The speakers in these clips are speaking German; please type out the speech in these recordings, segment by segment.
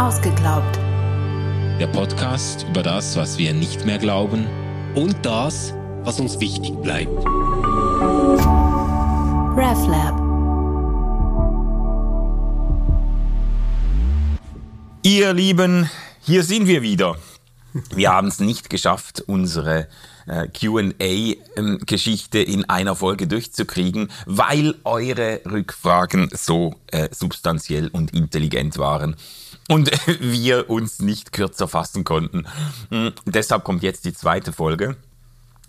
Ausgeglaubt. Der Podcast über das, was wir nicht mehr glauben und das, was uns wichtig bleibt. RefLab. Ihr Lieben, hier sind wir wieder. Wir haben es nicht geschafft, unsere äh, QA-Geschichte in einer Folge durchzukriegen, weil eure Rückfragen so äh, substanziell und intelligent waren und wir uns nicht kürzer fassen konnten. Mhm, deshalb kommt jetzt die zweite Folge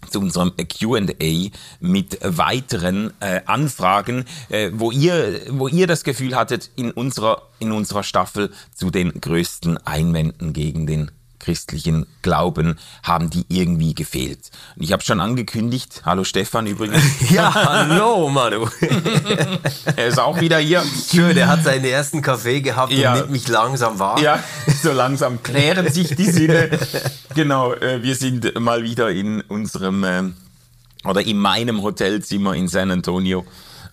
zu unserem QA mit weiteren äh, Anfragen, äh, wo, ihr, wo ihr das Gefühl hattet, in unserer, in unserer Staffel zu den größten Einwänden gegen den christlichen Glauben haben die irgendwie gefehlt. Und ich habe schon angekündigt, hallo Stefan übrigens. ja, hallo Manu. er ist auch wieder hier. Schön, er hat seinen ersten Kaffee gehabt ja. und nimmt mich langsam wahr. Ja, so langsam klären sich die Sinne. genau, äh, wir sind mal wieder in unserem äh, oder in meinem Hotelzimmer in San Antonio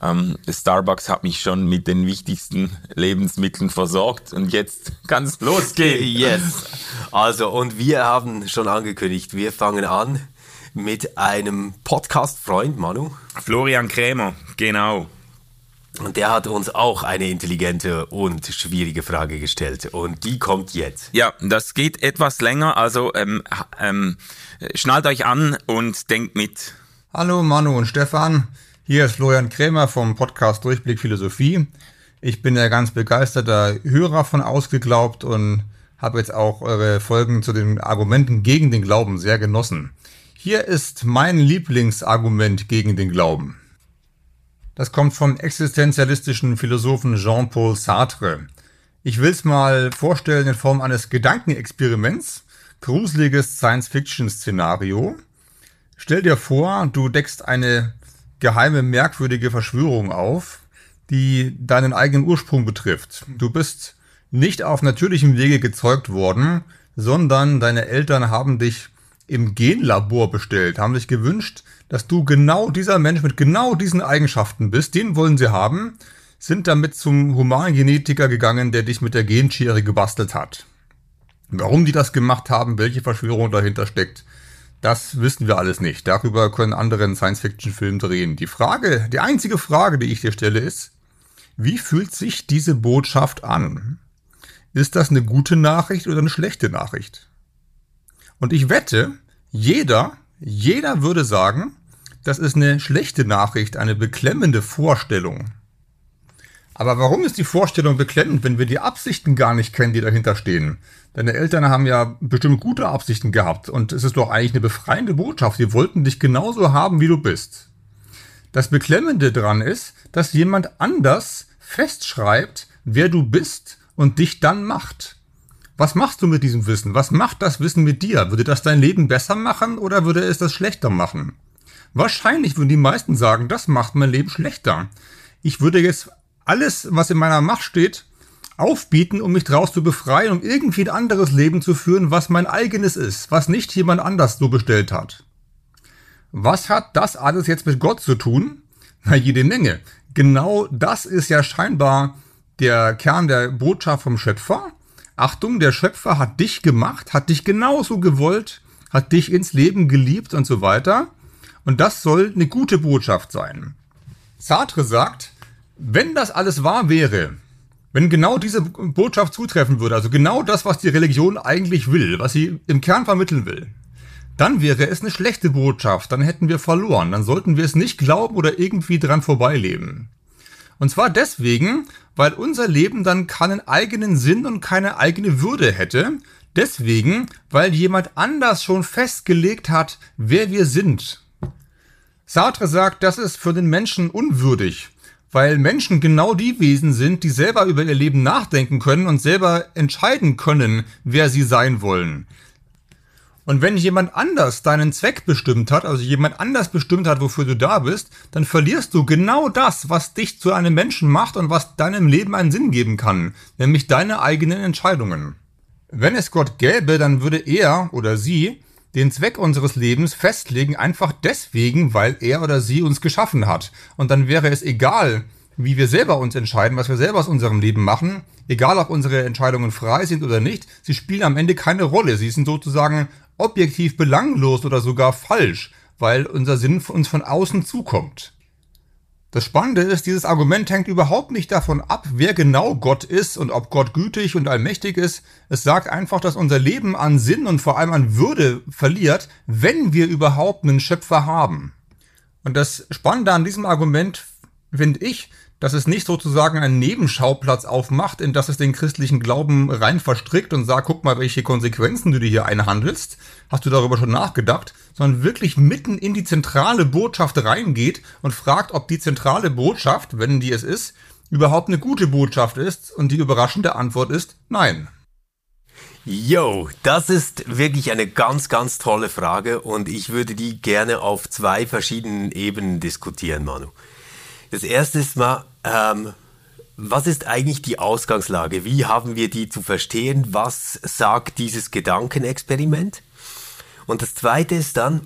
ähm, Starbucks hat mich schon mit den wichtigsten Lebensmitteln versorgt und jetzt kann es losgehen. Yes. Also, und wir haben schon angekündigt, wir fangen an mit einem Podcast-Freund, Manu. Florian Krämer, genau. Und der hat uns auch eine intelligente und schwierige Frage gestellt. Und die kommt jetzt. Ja, das geht etwas länger. Also ähm, ähm, schnallt euch an und denkt mit. Hallo Manu und Stefan. Hier ist Florian Krämer vom Podcast Durchblick Philosophie. Ich bin ja ganz begeisterter Hörer von Ausgeglaubt und habe jetzt auch eure Folgen zu den Argumenten gegen den Glauben sehr genossen. Hier ist mein Lieblingsargument gegen den Glauben. Das kommt vom existenzialistischen Philosophen Jean-Paul Sartre. Ich will es mal vorstellen in Form eines Gedankenexperiments. Gruseliges Science-Fiction-Szenario. Stell dir vor, du deckst eine geheime, merkwürdige Verschwörung auf, die deinen eigenen Ursprung betrifft. Du bist nicht auf natürlichem Wege gezeugt worden, sondern deine Eltern haben dich im Genlabor bestellt, haben sich gewünscht, dass du genau dieser Mensch mit genau diesen Eigenschaften bist, den wollen sie haben, sind damit zum Humangenetiker gegangen, der dich mit der Genschere gebastelt hat. Warum die das gemacht haben, welche Verschwörung dahinter steckt, das wissen wir alles nicht. Darüber können andere Science-Fiction-Film drehen. Die Frage, die einzige Frage, die ich dir stelle, ist, wie fühlt sich diese Botschaft an? Ist das eine gute Nachricht oder eine schlechte Nachricht? Und ich wette, jeder, jeder würde sagen, das ist eine schlechte Nachricht, eine beklemmende Vorstellung. Aber warum ist die Vorstellung beklemmend, wenn wir die Absichten gar nicht kennen, die dahinter stehen? Deine Eltern haben ja bestimmt gute Absichten gehabt und es ist doch eigentlich eine befreiende Botschaft. Sie wollten dich genauso haben, wie du bist. Das Beklemmende dran ist, dass jemand anders festschreibt, wer du bist und dich dann macht. Was machst du mit diesem Wissen? Was macht das Wissen mit dir? Würde das dein Leben besser machen oder würde es das schlechter machen? Wahrscheinlich würden die meisten sagen, das macht mein Leben schlechter. Ich würde jetzt alles, was in meiner Macht steht, aufbieten, um mich daraus zu befreien, um irgendwie ein anderes Leben zu führen, was mein eigenes ist, was nicht jemand anders so bestellt hat. Was hat das alles jetzt mit Gott zu tun? Na, jede Menge. Genau das ist ja scheinbar der Kern der Botschaft vom Schöpfer. Achtung, der Schöpfer hat dich gemacht, hat dich genauso gewollt, hat dich ins Leben geliebt und so weiter. Und das soll eine gute Botschaft sein. Sartre sagt, wenn das alles wahr wäre, wenn genau diese Botschaft zutreffen würde, also genau das, was die Religion eigentlich will, was sie im Kern vermitteln will, dann wäre es eine schlechte Botschaft, dann hätten wir verloren, dann sollten wir es nicht glauben oder irgendwie dran vorbeileben. Und zwar deswegen, weil unser Leben dann keinen eigenen Sinn und keine eigene Würde hätte, deswegen, weil jemand anders schon festgelegt hat, wer wir sind. Sartre sagt, das ist für den Menschen unwürdig weil Menschen genau die Wesen sind, die selber über ihr Leben nachdenken können und selber entscheiden können, wer sie sein wollen. Und wenn jemand anders deinen Zweck bestimmt hat, also jemand anders bestimmt hat, wofür du da bist, dann verlierst du genau das, was dich zu einem Menschen macht und was deinem Leben einen Sinn geben kann, nämlich deine eigenen Entscheidungen. Wenn es Gott gäbe, dann würde er oder sie den Zweck unseres Lebens festlegen, einfach deswegen, weil er oder sie uns geschaffen hat. Und dann wäre es egal, wie wir selber uns entscheiden, was wir selber aus unserem Leben machen, egal ob unsere Entscheidungen frei sind oder nicht, sie spielen am Ende keine Rolle. Sie sind sozusagen objektiv belanglos oder sogar falsch, weil unser Sinn uns von außen zukommt. Das Spannende ist, dieses Argument hängt überhaupt nicht davon ab, wer genau Gott ist und ob Gott gütig und allmächtig ist. Es sagt einfach, dass unser Leben an Sinn und vor allem an Würde verliert, wenn wir überhaupt einen Schöpfer haben. Und das Spannende an diesem Argument finde ich, dass es nicht sozusagen einen Nebenschauplatz aufmacht, in das es den christlichen Glauben rein verstrickt und sagt, guck mal, welche Konsequenzen du dir hier einhandelst. Hast du darüber schon nachgedacht? Sondern wirklich mitten in die zentrale Botschaft reingeht und fragt, ob die zentrale Botschaft, wenn die es ist, überhaupt eine gute Botschaft ist. Und die überraschende Antwort ist nein. Yo, das ist wirklich eine ganz, ganz tolle Frage und ich würde die gerne auf zwei verschiedenen Ebenen diskutieren, Manu. Das erste ist mal, ähm, was ist eigentlich die Ausgangslage? Wie haben wir die zu verstehen? Was sagt dieses Gedankenexperiment? Und das zweite ist dann,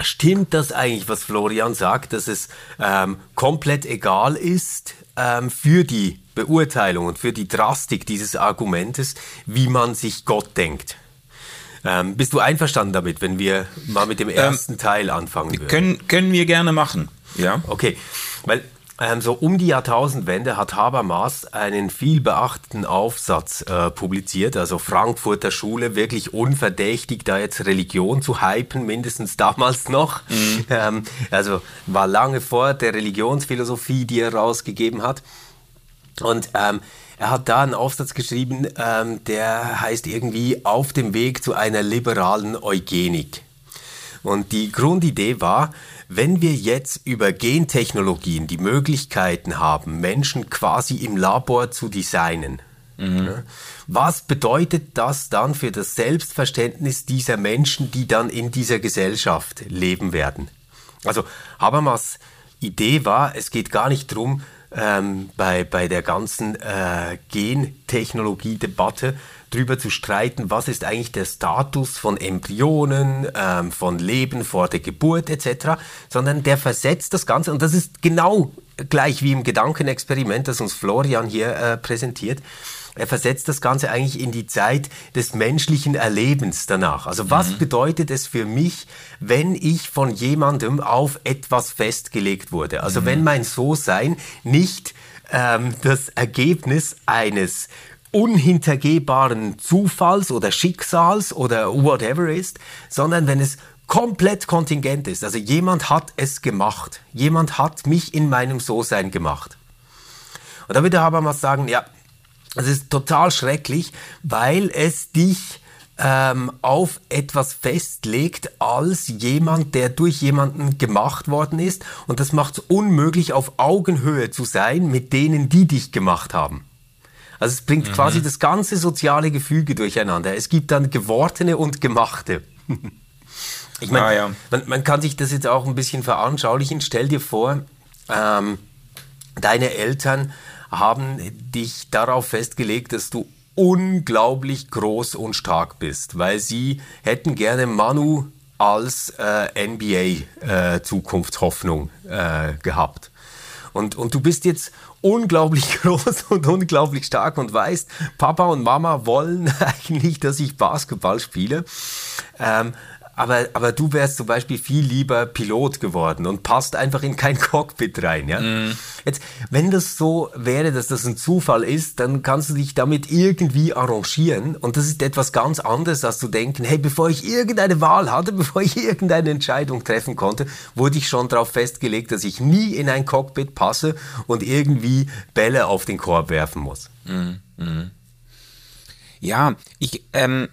stimmt das eigentlich, was Florian sagt, dass es ähm, komplett egal ist ähm, für die Beurteilung und für die Drastik dieses Argumentes, wie man sich Gott denkt? Ähm, bist du einverstanden damit, wenn wir mal mit dem ähm, ersten Teil anfangen würden? Können, können wir gerne machen. Ja. Okay, weil ähm, so um die Jahrtausendwende hat Habermas einen viel beachteten Aufsatz äh, publiziert, also Frankfurter Schule, wirklich unverdächtig, da jetzt Religion zu hypen, mindestens damals noch. Mhm. Ähm, also war lange vor der Religionsphilosophie, die er rausgegeben hat. Und ähm, er hat da einen Aufsatz geschrieben, ähm, der heißt irgendwie Auf dem Weg zu einer liberalen Eugenik. Und die Grundidee war, wenn wir jetzt über Gentechnologien die Möglichkeiten haben, Menschen quasi im Labor zu designen, mhm. was bedeutet das dann für das Selbstverständnis dieser Menschen, die dann in dieser Gesellschaft leben werden? Also Habermas Idee war, es geht gar nicht darum, ähm, bei, bei der ganzen äh, Gentechnologie-Debatte darüber zu streiten, was ist eigentlich der Status von Embryonen, ähm, von Leben vor der Geburt etc., sondern der versetzt das Ganze, und das ist genau gleich wie im Gedankenexperiment, das uns Florian hier äh, präsentiert, er versetzt das Ganze eigentlich in die Zeit des menschlichen Erlebens danach. Also was mhm. bedeutet es für mich, wenn ich von jemandem auf etwas festgelegt wurde? Also mhm. wenn mein So-Sein nicht ähm, das Ergebnis eines unhintergehbaren Zufalls oder Schicksals oder whatever ist, sondern wenn es komplett kontingent ist. Also jemand hat es gemacht. Jemand hat mich in meinem So-Sein gemacht. Und da würde Habermas sagen, ja, es ist total schrecklich, weil es dich ähm, auf etwas festlegt als jemand, der durch jemanden gemacht worden ist. Und das macht es unmöglich, auf Augenhöhe zu sein mit denen, die dich gemacht haben. Also es bringt mhm. quasi das ganze soziale Gefüge durcheinander. Es gibt dann Gewortene und Gemachte. ich meine, ah, ja. man, man, kann sich das jetzt auch ein bisschen veranschaulichen. Stell dir vor, ähm, deine Eltern haben dich darauf festgelegt, dass du unglaublich groß und stark bist, weil sie hätten gerne Manu als äh, NBA-Zukunftshoffnung äh, äh, gehabt. Und, und du bist jetzt unglaublich groß und unglaublich stark und weißt, Papa und Mama wollen eigentlich, dass ich Basketball spiele. Ähm, aber, aber du wärst zum Beispiel viel lieber Pilot geworden und passt einfach in kein Cockpit rein. Ja? Mm. Jetzt, wenn das so wäre, dass das ein Zufall ist, dann kannst du dich damit irgendwie arrangieren und das ist etwas ganz anderes, als zu denken, hey, bevor ich irgendeine Wahl hatte, bevor ich irgendeine Entscheidung treffen konnte, wurde ich schon darauf festgelegt, dass ich nie in ein Cockpit passe und irgendwie Bälle auf den Korb werfen muss. Mm, mm. Ja, ich, ähm,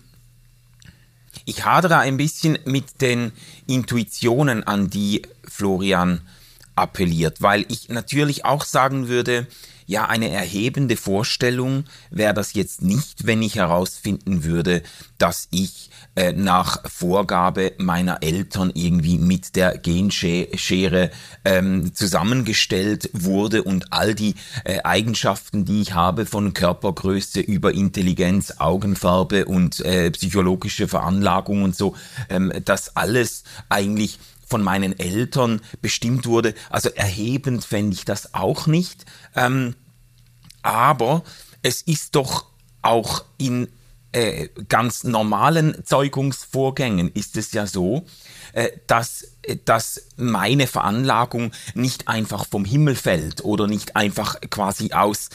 ich hadere ein bisschen mit den Intuitionen, an die Florian appelliert, weil ich natürlich auch sagen würde, ja, eine erhebende Vorstellung wäre das jetzt nicht, wenn ich herausfinden würde, dass ich äh, nach Vorgabe meiner Eltern irgendwie mit der Genschere ähm, zusammengestellt wurde und all die äh, Eigenschaften, die ich habe, von Körpergröße über Intelligenz, Augenfarbe und äh, psychologische Veranlagung und so, ähm, das alles eigentlich von meinen Eltern bestimmt wurde. Also erhebend fände ich das auch nicht. Ähm, aber es ist doch auch in äh, ganz normalen Zeugungsvorgängen ist es ja so, äh, dass, äh, dass meine Veranlagung nicht einfach vom Himmel fällt oder nicht einfach quasi aus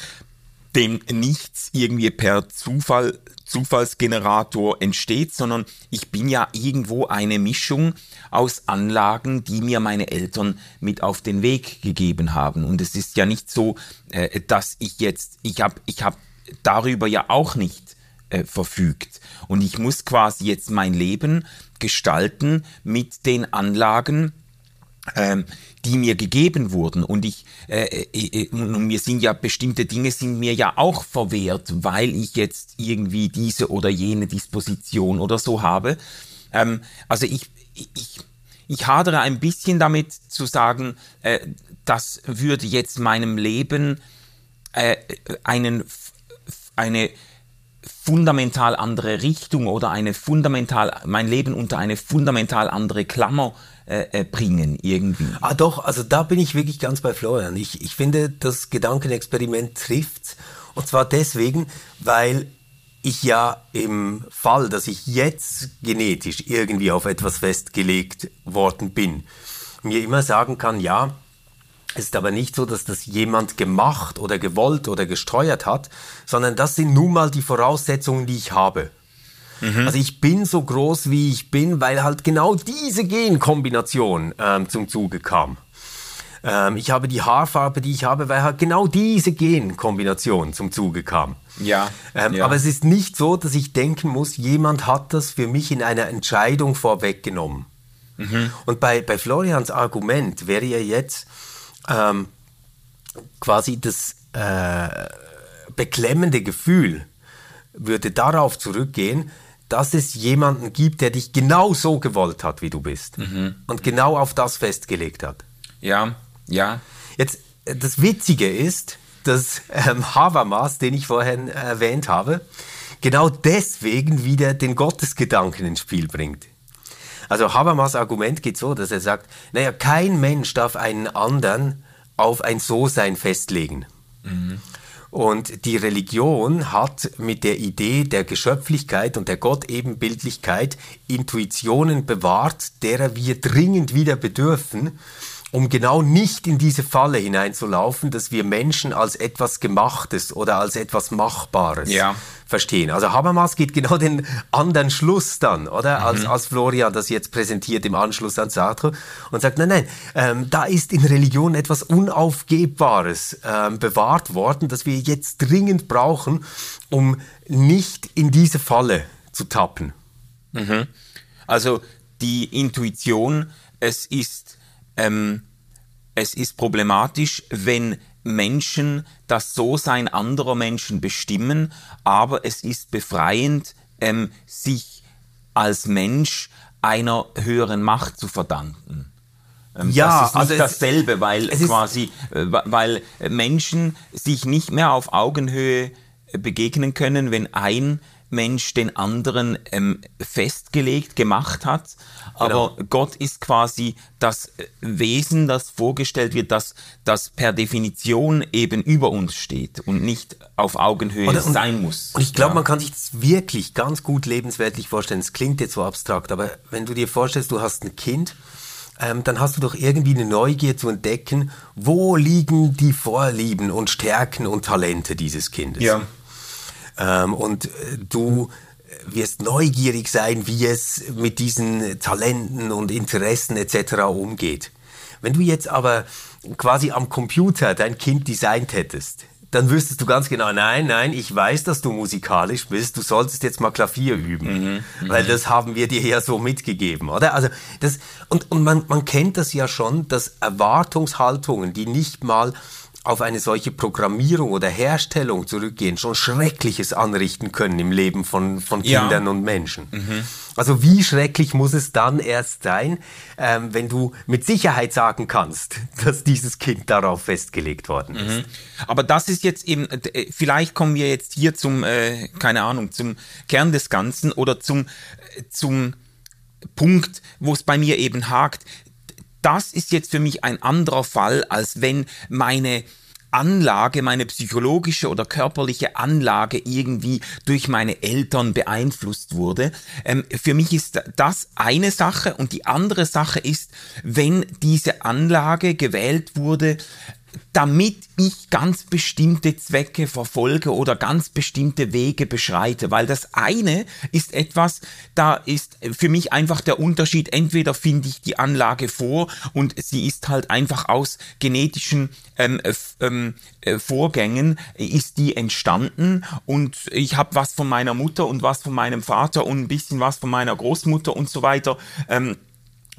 dem Nichts irgendwie per Zufall, Zufallsgenerator entsteht, sondern ich bin ja irgendwo eine Mischung aus Anlagen, die mir meine Eltern mit auf den Weg gegeben haben. Und es ist ja nicht so, äh, dass ich jetzt, ich habe ich hab darüber ja auch nicht äh, verfügt. Und ich muss quasi jetzt mein Leben gestalten mit den Anlagen, ähm, die mir gegeben wurden. Und ich, äh, äh, äh, mir sind ja bestimmte Dinge sind mir ja auch verwehrt, weil ich jetzt irgendwie diese oder jene Disposition oder so habe. Ähm, also ich, ich, ich hadere ein bisschen damit zu sagen, äh, das würde jetzt meinem Leben äh, einen, eine fundamental andere Richtung oder eine fundamental, mein Leben unter eine fundamental andere Klammer äh, äh, bringen irgendwie. Ah doch, also da bin ich wirklich ganz bei Florian. Ich, ich finde, das Gedankenexperiment trifft. Und zwar deswegen, weil ich ja im Fall, dass ich jetzt genetisch irgendwie auf etwas festgelegt worden bin, mir immer sagen kann, ja, es ist aber nicht so, dass das jemand gemacht oder gewollt oder gesteuert hat, sondern das sind nun mal die Voraussetzungen, die ich habe. Mhm. Also ich bin so groß, wie ich bin, weil halt genau diese Genkombination ähm, zum Zuge kam. Ähm, ich habe die Haarfarbe, die ich habe, weil halt genau diese Genkombination zum Zuge kam. Ja, ähm, ja. Aber es ist nicht so, dass ich denken muss, jemand hat das für mich in einer Entscheidung vorweggenommen. Mhm. Und bei, bei Florians Argument wäre ja jetzt ähm, quasi das äh, beklemmende Gefühl, würde darauf zurückgehen, dass es jemanden gibt, der dich genau so gewollt hat, wie du bist. Mhm. Und genau auf das festgelegt hat. Ja, ja. Jetzt, äh, das Witzige ist, dass ähm, Habermas, den ich vorhin erwähnt habe, genau deswegen wieder den Gottesgedanken ins Spiel bringt. Also Habermas Argument geht so, dass er sagt, naja, kein Mensch darf einen anderen auf ein So-Sein festlegen. Mhm. Und die Religion hat mit der Idee der Geschöpflichkeit und der Gottebenbildlichkeit Intuitionen bewahrt, derer wir dringend wieder bedürfen, um genau nicht in diese Falle hineinzulaufen, dass wir Menschen als etwas Gemachtes oder als etwas Machbares ja. verstehen. Also Habermas geht genau den anderen Schluss dann, oder? Mhm. Als, als Florian das jetzt präsentiert im Anschluss an Sartre und sagt, nein, nein, ähm, da ist in Religion etwas Unaufgebbares ähm, bewahrt worden, das wir jetzt dringend brauchen, um nicht in diese Falle zu tappen. Mhm. Also die Intuition, es ist ähm, es ist problematisch, wenn Menschen das So-Sein anderer Menschen bestimmen, aber es ist befreiend, ähm, sich als Mensch einer höheren Macht zu verdanken. Ähm, ja, das ist nicht also dasselbe, weil quasi, äh, weil Menschen sich nicht mehr auf Augenhöhe begegnen können, wenn ein Mensch den anderen ähm, festgelegt gemacht hat. Aber genau. Gott ist quasi das Wesen, das vorgestellt wird, das, das per Definition eben über uns steht und nicht auf Augenhöhe und, sein muss. Und ich glaube, ja. man kann sich das wirklich ganz gut lebensweltlich vorstellen. Es klingt jetzt so abstrakt, aber wenn du dir vorstellst, du hast ein Kind, ähm, dann hast du doch irgendwie eine Neugier zu entdecken, wo liegen die Vorlieben und Stärken und Talente dieses Kindes. Ja. Ähm, und äh, du wirst neugierig sein, wie es mit diesen Talenten und Interessen etc. umgeht. Wenn du jetzt aber quasi am Computer dein Kind designt hättest, dann wüsstest du ganz genau, nein, nein, ich weiß, dass du musikalisch bist, du solltest jetzt mal Klavier üben, mhm, weil das haben wir dir ja so mitgegeben, oder? Also das und und man man kennt das ja schon, dass Erwartungshaltungen, die nicht mal auf eine solche Programmierung oder Herstellung zurückgehen, schon Schreckliches anrichten können im Leben von, von Kindern ja. und Menschen. Mhm. Also wie schrecklich muss es dann erst sein, ähm, wenn du mit Sicherheit sagen kannst, dass dieses Kind darauf festgelegt worden ist. Mhm. Aber das ist jetzt eben, äh, vielleicht kommen wir jetzt hier zum, äh, keine Ahnung, zum Kern des Ganzen oder zum, äh, zum Punkt, wo es bei mir eben hakt das ist jetzt für mich ein anderer Fall, als wenn meine Anlage, meine psychologische oder körperliche Anlage irgendwie durch meine Eltern beeinflusst wurde. Ähm, für mich ist das eine Sache und die andere Sache ist, wenn diese Anlage gewählt wurde, damit ich ganz bestimmte Zwecke verfolge oder ganz bestimmte Wege beschreite. Weil das eine ist etwas, da ist für mich einfach der Unterschied, entweder finde ich die Anlage vor und sie ist halt einfach aus genetischen ähm, ähm, äh, Vorgängen, ist die entstanden und ich habe was von meiner Mutter und was von meinem Vater und ein bisschen was von meiner Großmutter und so weiter. Ähm,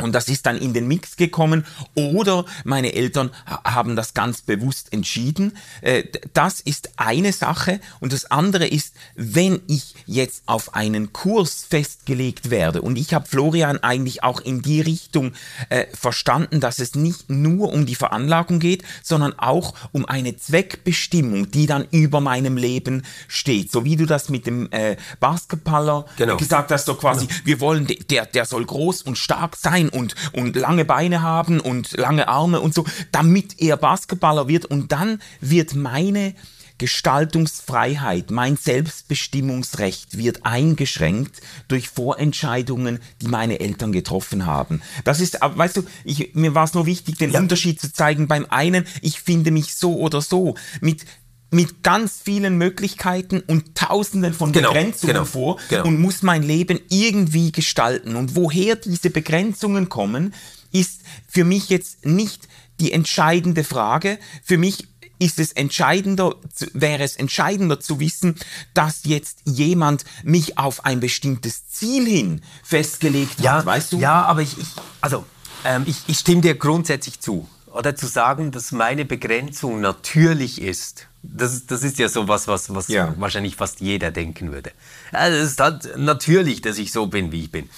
und das ist dann in den Mix gekommen. Oder meine Eltern haben das ganz bewusst entschieden. Äh, das ist eine Sache. Und das andere ist, wenn ich jetzt auf einen Kurs festgelegt werde, und ich habe Florian eigentlich auch in die Richtung äh, verstanden, dass es nicht nur um die Veranlagung geht, sondern auch um eine Zweckbestimmung, die dann über meinem Leben steht. So wie du das mit dem äh, Basketballer genau. gesagt hast, so quasi, genau. wir wollen, der, der soll groß und stark sein und, und lange Beine haben und lange Arme und so, damit er Basketballer wird. Und dann wird meine Gestaltungsfreiheit, mein Selbstbestimmungsrecht wird eingeschränkt durch Vorentscheidungen, die meine Eltern getroffen haben. Das ist, weißt du, ich, mir war es nur wichtig, den ja. Unterschied zu zeigen. Beim einen, ich finde mich so oder so. Mit mit ganz vielen Möglichkeiten und Tausenden von genau, Begrenzungen genau, vor genau. und muss mein Leben irgendwie gestalten. Und woher diese Begrenzungen kommen, ist für mich jetzt nicht die entscheidende Frage. Für mich ist es entscheidender, wäre es entscheidender zu wissen, dass jetzt jemand mich auf ein bestimmtes Ziel hin festgelegt ja, hat, weißt du? Ja, aber ich, ich also, ähm, ich, ich stimme dir grundsätzlich zu. Oder zu sagen, dass meine Begrenzung natürlich ist das, das ist ja so was, was, was ja. wahrscheinlich fast jeder denken würde. Also es ist halt natürlich, dass ich so bin, wie ich bin.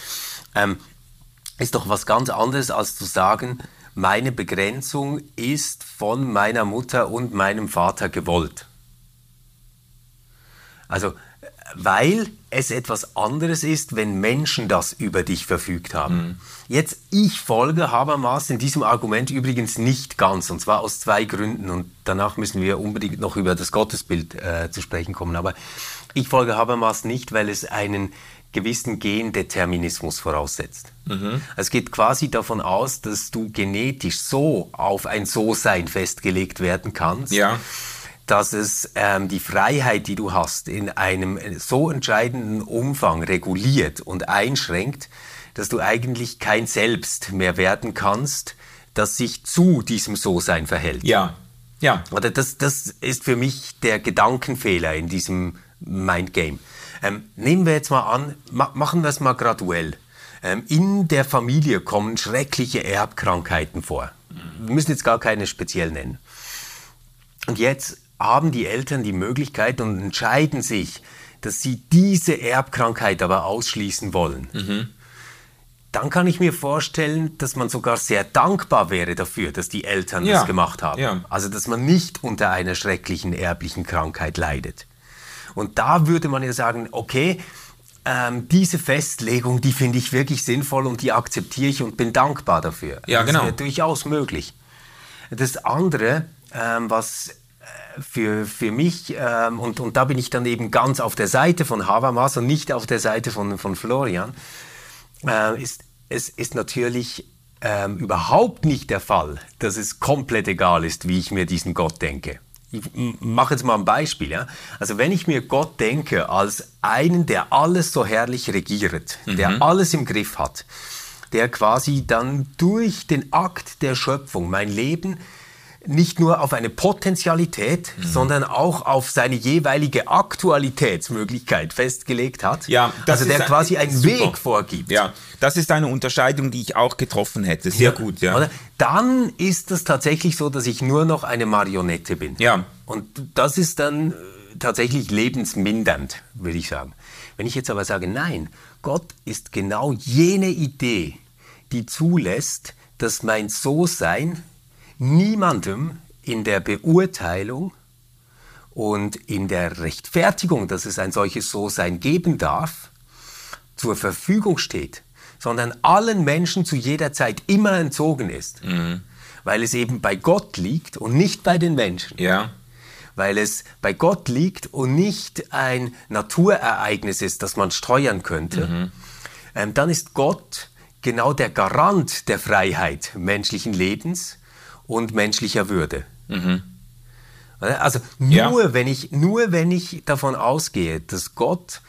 Ähm, ist doch was ganz anderes, als zu sagen, meine Begrenzung ist von meiner Mutter und meinem Vater gewollt. Also, weil es etwas anderes ist, wenn Menschen das über dich verfügt haben. Mhm. Jetzt, ich folge Habermas in diesem Argument übrigens nicht ganz, und zwar aus zwei Gründen, und danach müssen wir unbedingt noch über das Gottesbild äh, zu sprechen kommen. Aber ich folge Habermas nicht, weil es einen gewissen Gendeterminismus voraussetzt. Mhm. Es geht quasi davon aus, dass du genetisch so auf ein So-Sein festgelegt werden kannst. Ja dass es ähm, die Freiheit, die du hast, in einem so entscheidenden Umfang reguliert und einschränkt, dass du eigentlich kein Selbst mehr werden kannst, das sich zu diesem So-Sein verhält. Ja, ja. Oder das, das ist für mich der Gedankenfehler in diesem Mindgame. Ähm, nehmen wir jetzt mal an, ma machen wir es mal graduell. Ähm, in der Familie kommen schreckliche Erbkrankheiten vor. Wir müssen jetzt gar keine speziell nennen. Und jetzt haben die Eltern die Möglichkeit und entscheiden sich, dass sie diese Erbkrankheit aber ausschließen wollen. Mhm. Dann kann ich mir vorstellen, dass man sogar sehr dankbar wäre dafür, dass die Eltern ja. das gemacht haben. Ja. Also, dass man nicht unter einer schrecklichen erblichen Krankheit leidet. Und da würde man ja sagen, okay, ähm, diese Festlegung, die finde ich wirklich sinnvoll und die akzeptiere ich und bin dankbar dafür. Ja, genau. Das wäre durchaus möglich. Das andere, ähm, was für, für mich, ähm, und, und da bin ich dann eben ganz auf der Seite von Habermas und nicht auf der Seite von, von Florian, äh, ist, es ist natürlich ähm, überhaupt nicht der Fall, dass es komplett egal ist, wie ich mir diesen Gott denke. Ich mache jetzt mal ein Beispiel. Ja? Also wenn ich mir Gott denke als einen, der alles so herrlich regiert, mhm. der alles im Griff hat, der quasi dann durch den Akt der Schöpfung mein Leben nicht nur auf eine Potentialität, mhm. sondern auch auf seine jeweilige Aktualitätsmöglichkeit festgelegt hat. Ja, das also der ein, quasi einen super. Weg vorgibt. Ja, das ist eine Unterscheidung, die ich auch getroffen hätte. Sehr ja, gut, ja. Oder? Dann ist es tatsächlich so, dass ich nur noch eine Marionette bin. Ja. Und das ist dann äh, tatsächlich lebensmindernd, würde ich sagen. Wenn ich jetzt aber sage, nein, Gott ist genau jene Idee, die zulässt, dass mein So-Sein niemandem in der Beurteilung und in der Rechtfertigung, dass es ein solches So-Sein geben darf, zur Verfügung steht, sondern allen Menschen zu jeder Zeit immer entzogen ist. Weil es eben bei Gott liegt und nicht bei den Menschen. Ja. Weil es bei Gott liegt und nicht ein Naturereignis ist, das man steuern könnte. Ähm, dann ist Gott genau der Garant der Freiheit menschlichen Lebens und menschlicher Würde. Also Ja. nur, wenn ich, nur wenn ich davon ausgehe, dass Gott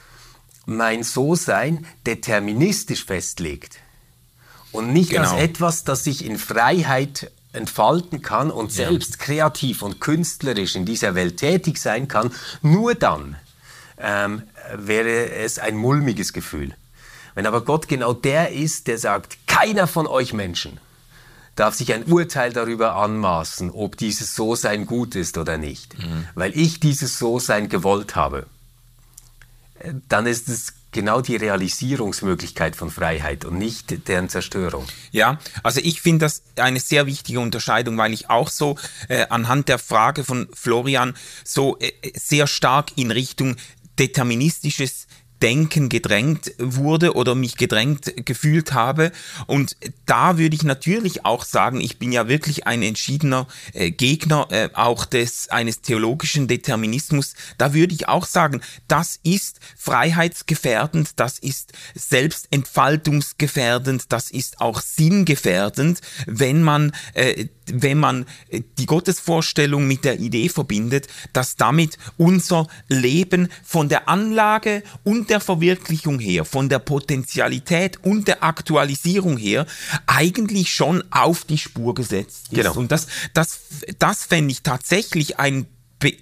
mein So-Sein deterministisch festlegt und nicht als Genau. etwas, das sich in Freiheit entfalten kann und selbst kreativ und künstlerisch in dieser Welt tätig sein kann, nur dann ähm, wäre es ein mulmiges Gefühl. Wenn aber Gott genau der ist, der sagt, keiner von euch Menschen darf sich ein Urteil darüber anmaßen, ob dieses So-Sein gut ist oder nicht, weil ich dieses So-Sein gewollt habe, äh, dann ist es genau die Realisierungsmöglichkeit von Freiheit und nicht deren Zerstörung. Ja, also ich finde das eine sehr wichtige Unterscheidung, weil ich auch so äh, anhand der Frage von Florian so äh, sehr stark in Richtung deterministisches Denken gedrängt wurde oder mich gedrängt gefühlt habe. Und da würde ich natürlich auch sagen, ich bin ja wirklich ein entschiedener äh, Gegner äh, auch des eines theologischen Determinismus. Da würde ich auch sagen, das ist freiheitsgefährdend, das ist selbstentfaltungsgefährdend, das ist auch sinngefährdend, wenn man äh, wenn man äh, die Gottesvorstellung mit der Idee verbindet, dass damit unser Leben von der Anlage und der Verwirklichung her, von der Potentialität und der Aktualisierung her eigentlich schon auf die Spur gesetzt ist. Genau. Und das, das, das fände ich tatsächlich ein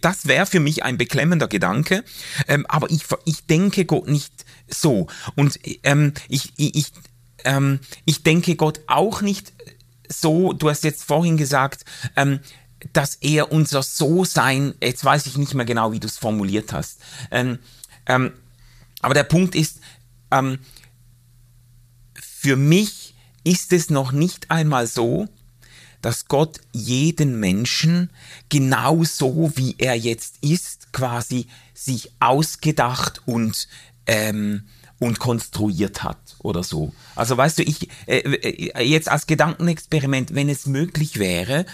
das wäre für mich ein beklemmender Gedanke, ähm, aber ich, ich denke Gott nicht so. Und ähm, ich, ich, ich, ähm, ich denke Gott auch nicht so, du hast jetzt vorhin gesagt, ähm, dass er unser So-Sein, jetzt weiß ich nicht mehr genau, wie du es formuliert hast, ähm, ähm, aber der Punkt ist, ähm, für mich ist es noch nicht einmal so, dass Gott jeden Menschen genau so, wie er jetzt ist, quasi sich ausgedacht und, ähm, und konstruiert hat oder so. Also weißt du, ich äh, äh, jetzt als Gedankenexperiment, wenn es möglich wäre,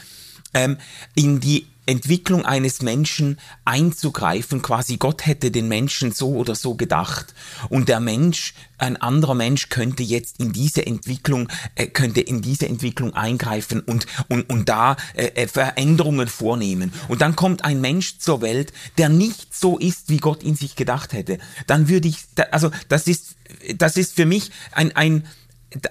ähm, in die Entwicklung eines Menschen einzugreifen, quasi Gott hätte den Menschen so oder so gedacht und der Mensch, ein anderer Mensch könnte jetzt in diese Entwicklung, äh, könnte in diese Entwicklung eingreifen und, und, und da äh, äh, Veränderungen vornehmen. Und dann kommt ein Mensch zur Welt, der nicht so ist, wie Gott ihn sich gedacht hätte. Dann würde ich, also das ist, das ist für mich ein, ein,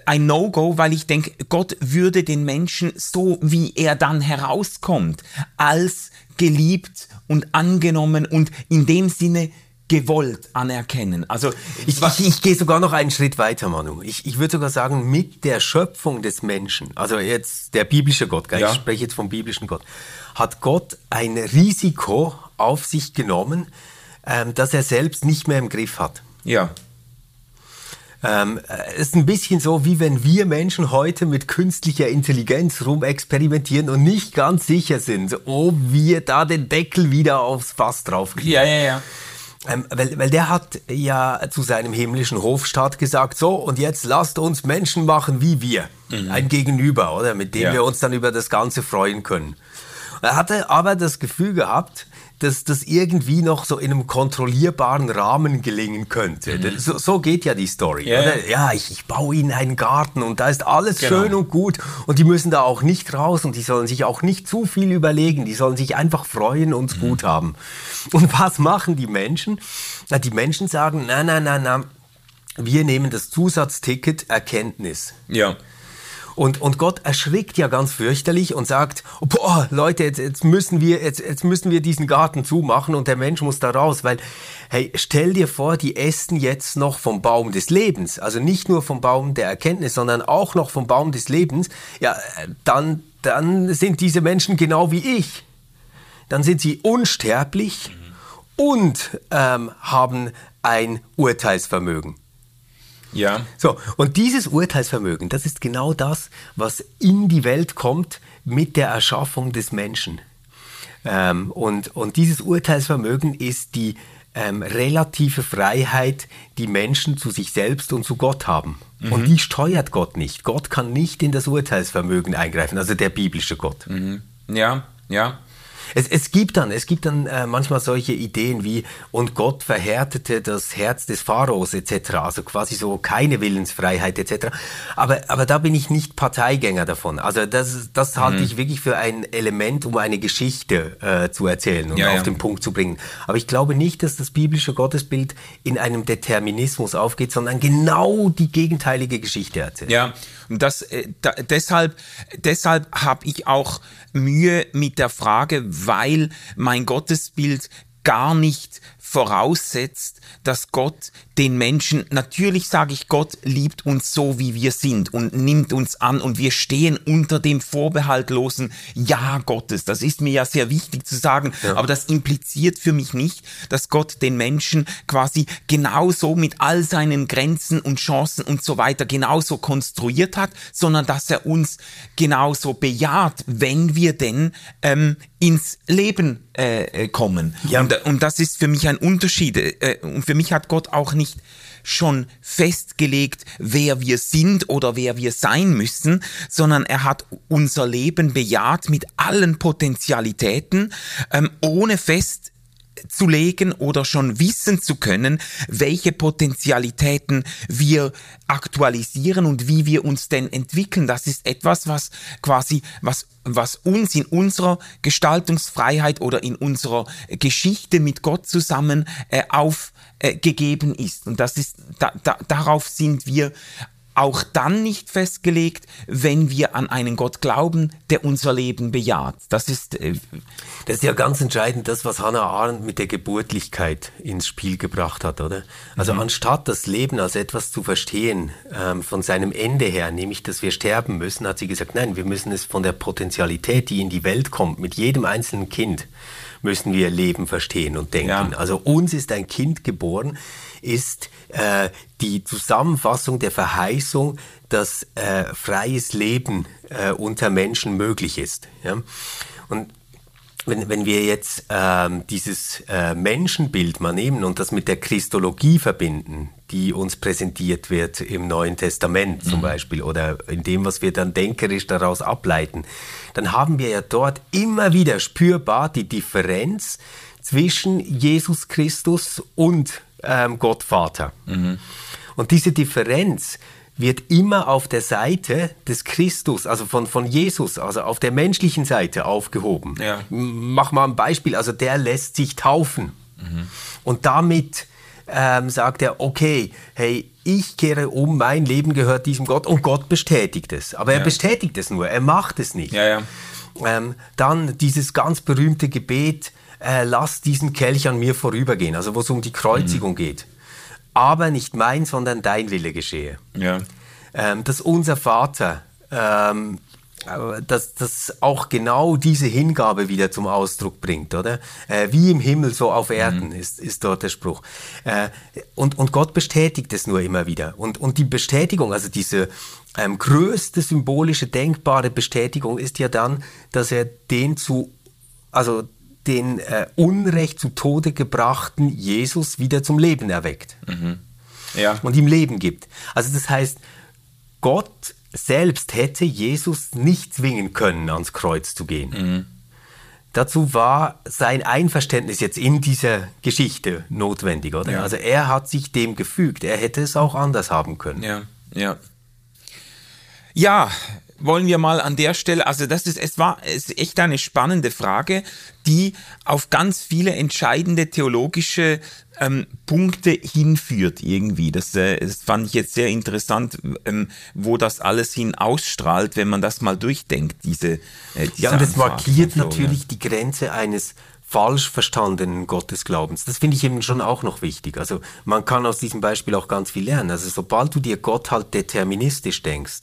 ein No-Go, weil ich denke, Gott würde den Menschen so, wie er dann herauskommt, als geliebt und angenommen und in dem Sinne gewollt anerkennen. Also Ich, ich, ich gehe sogar noch einen Schritt weiter, Manu. Ich, ich würde sogar sagen, mit der Schöpfung des Menschen, also jetzt der biblische Gott? Ja. ich spreche jetzt vom biblischen Gott, hat Gott ein Risiko auf sich genommen, ähm, das er selbst nicht mehr im Griff hat. ja, Ähm, es ist ein bisschen so, wie wenn wir Menschen heute mit künstlicher Intelligenz rumexperimentieren und nicht ganz sicher sind, ob wir da den Deckel wieder aufs Fass draufkriegen. ja, ja, ja. Ähm, weil, weil der hat ja zu seinem himmlischen Hofstaat gesagt, so und jetzt lasst uns Menschen machen wie wir. Ein Gegenüber, oder? Mit dem Ja. wir uns dann über das Ganze freuen können. Er hatte aber das Gefühl gehabt, dass das irgendwie noch so in einem kontrollierbaren Rahmen gelingen könnte. Denn So, so geht ja die Story. Mhm. Ja, ja. ich, ich baue ihnen einen Garten und da ist alles Genau. schön und gut und die müssen da auch nicht raus und die sollen sich auch nicht zu viel überlegen. Die sollen sich einfach freuen und es Mhm. gut haben. Und was machen die Menschen? Na, die Menschen sagen, na, na, na, na, wir nehmen das Zusatzticket Erkenntnis. Ja. Und, und Gott erschrickt ja ganz fürchterlich und sagt, boah, Leute, jetzt, jetzt, müssen wir, jetzt, jetzt müssen wir diesen Garten zumachen und der Mensch muss da raus, weil, hey, stell dir vor, die essen jetzt noch vom Baum des Lebens, also nicht nur vom Baum der Erkenntnis, sondern auch noch vom Baum des Lebens, ja, dann, dann sind diese Menschen genau wie ich. Dann sind sie unsterblich und ähm, haben ein Urteilsvermögen. Ja. So, und dieses Urteilsvermögen, das ist genau das, was in die Welt kommt mit der Erschaffung des Menschen. Ähm, und, und dieses Urteilsvermögen ist die ähm, relative Freiheit, die Menschen zu sich selbst und zu Gott haben. Mhm. Und die steuert Gott nicht. Gott kann nicht in das Urteilsvermögen eingreifen, also der biblische Gott. Mhm. Ja, ja. Es, es gibt dann, es gibt dann äh, manchmal solche Ideen wie, und Gott verhärtete das Herz des Pharaos etc., also quasi so keine Willensfreiheit etc. Aber, aber da bin ich nicht Parteigänger davon. Also das, das halte mhm. ich wirklich für ein Element, um eine Geschichte äh, zu erzählen und ja, auf ja. den Punkt zu bringen. Aber ich glaube nicht, dass das biblische Gottesbild in einem Determinismus aufgeht, sondern genau die gegenteilige Geschichte erzählt. Ja, und das, äh, da, deshalb, deshalb habe ich auch Mühe mit der Frage, weil mein Gottesbild gar nicht voraussetzt, dass Gott den Menschen, natürlich sage ich, Gott liebt uns so, wie wir sind und nimmt uns an und wir stehen unter dem vorbehaltlosen Ja Gottes. Das ist mir ja sehr wichtig zu sagen, ja. aber das impliziert für mich nicht, dass Gott den Menschen quasi genauso mit all seinen Grenzen und Chancen und so weiter genauso konstruiert hat, sondern dass er uns genauso bejaht, wenn wir denn ähm, ins Leben äh, äh kommen. Ja. Und, und das ist für mich ein Unterschied. Äh, und für mich hat Gott auch nicht schon festgelegt, wer wir sind oder wer wir sein müssen, sondern er hat unser Leben bejaht mit allen Potentialitäten, ähm, ohne fest zu legen oder schon wissen zu können, welche Potentialitäten wir aktualisieren und wie wir uns denn entwickeln. Das ist etwas, was quasi, was, was uns in unserer Gestaltungsfreiheit oder in unserer Geschichte mit Gott zusammen äh, aufgegeben äh, ist. Und das ist, da, da, darauf sind wir auch dann nicht festgelegt, wenn wir an einen Gott glauben, der unser Leben bejaht. Das ist, äh, das ist ja ganz entscheidend, das, was Hannah Arendt mit der Geburtlichkeit ins Spiel gebracht hat, oder? Also mhm. anstatt das Leben als etwas zu verstehen, ähm, von seinem Ende her, nämlich, dass wir sterben müssen, hat sie gesagt, nein, wir müssen es von der Potentialität, die in die Welt kommt, mit jedem einzelnen Kind, müssen wir Leben verstehen und denken. Ja. Also uns ist ein Kind geboren, ist äh, die Zusammenfassung der Verheißung, dass äh, freies Leben äh, unter Menschen möglich ist. Ja? Und wenn, wenn wir jetzt ähm, dieses äh, Menschenbild mal nehmen und das mit der Christologie verbinden, die uns präsentiert wird im Neuen Testament zum mhm. Beispiel oder in dem, was wir dann denkerisch daraus ableiten, dann haben wir ja dort immer wieder spürbar die Differenz zwischen Jesus Christus und ähm, Gott Vater. Mhm. Und diese Differenz wird immer auf der Seite des Christus, also von, von Jesus, also auf der menschlichen Seite aufgehoben. Ja. Mach mal ein Beispiel, also der lässt sich taufen. Mhm. Und damit ähm, sagt er, okay, hey, ich kehre um, mein Leben gehört diesem Gott und Gott bestätigt es. Aber er bestätigt es nur, er macht es nicht. Ja, ja. Ähm, dann dieses ganz berühmte Gebet, äh, lass diesen Kelch an mir vorübergehen, also wo es um die Kreuzigung mhm. geht. Aber nicht mein, sondern dein Wille geschehe. Ja. Ähm, dass unser Vater, ähm, dass das auch genau diese Hingabe wieder zum Ausdruck bringt, oder? Äh, wie im Himmel, so auf Erden, mhm. ist, ist dort der Spruch. Äh, und, und Gott bestätigt es nur immer wieder. Und, und die Bestätigung, also diese ähm, größte symbolische, denkbare Bestätigung ist ja dann, dass er den zu, also den äh, Unrecht zu Tode gebrachten Jesus wieder zum Leben erweckt. Mhm. Ja. Und ihm Leben gibt. Also das heißt, Gott selbst hätte Jesus nicht zwingen können, ans Kreuz zu gehen. Mhm. Dazu war sein Einverständnis jetzt in dieser Geschichte notwendig, oder? Ja. Also er hat sich dem gefügt. Er hätte es auch anders haben können. Ja, ja. Ja, wollen wir mal an der Stelle, also das ist, es war es ist echt eine spannende Frage, die auf ganz viele entscheidende theologische ähm, Punkte hinführt irgendwie. Das, äh, das fand ich jetzt sehr interessant, ähm, wo das alles hin ausstrahlt, wenn man das mal durchdenkt, diese, äh, diese Ja, und es markiert natürlich die Grenze eines falsch verstandenen Gottesglaubens. Das finde ich eben schon auch noch wichtig. Also man kann aus diesem Beispiel auch ganz viel lernen. Also sobald du dir Gott halt deterministisch denkst,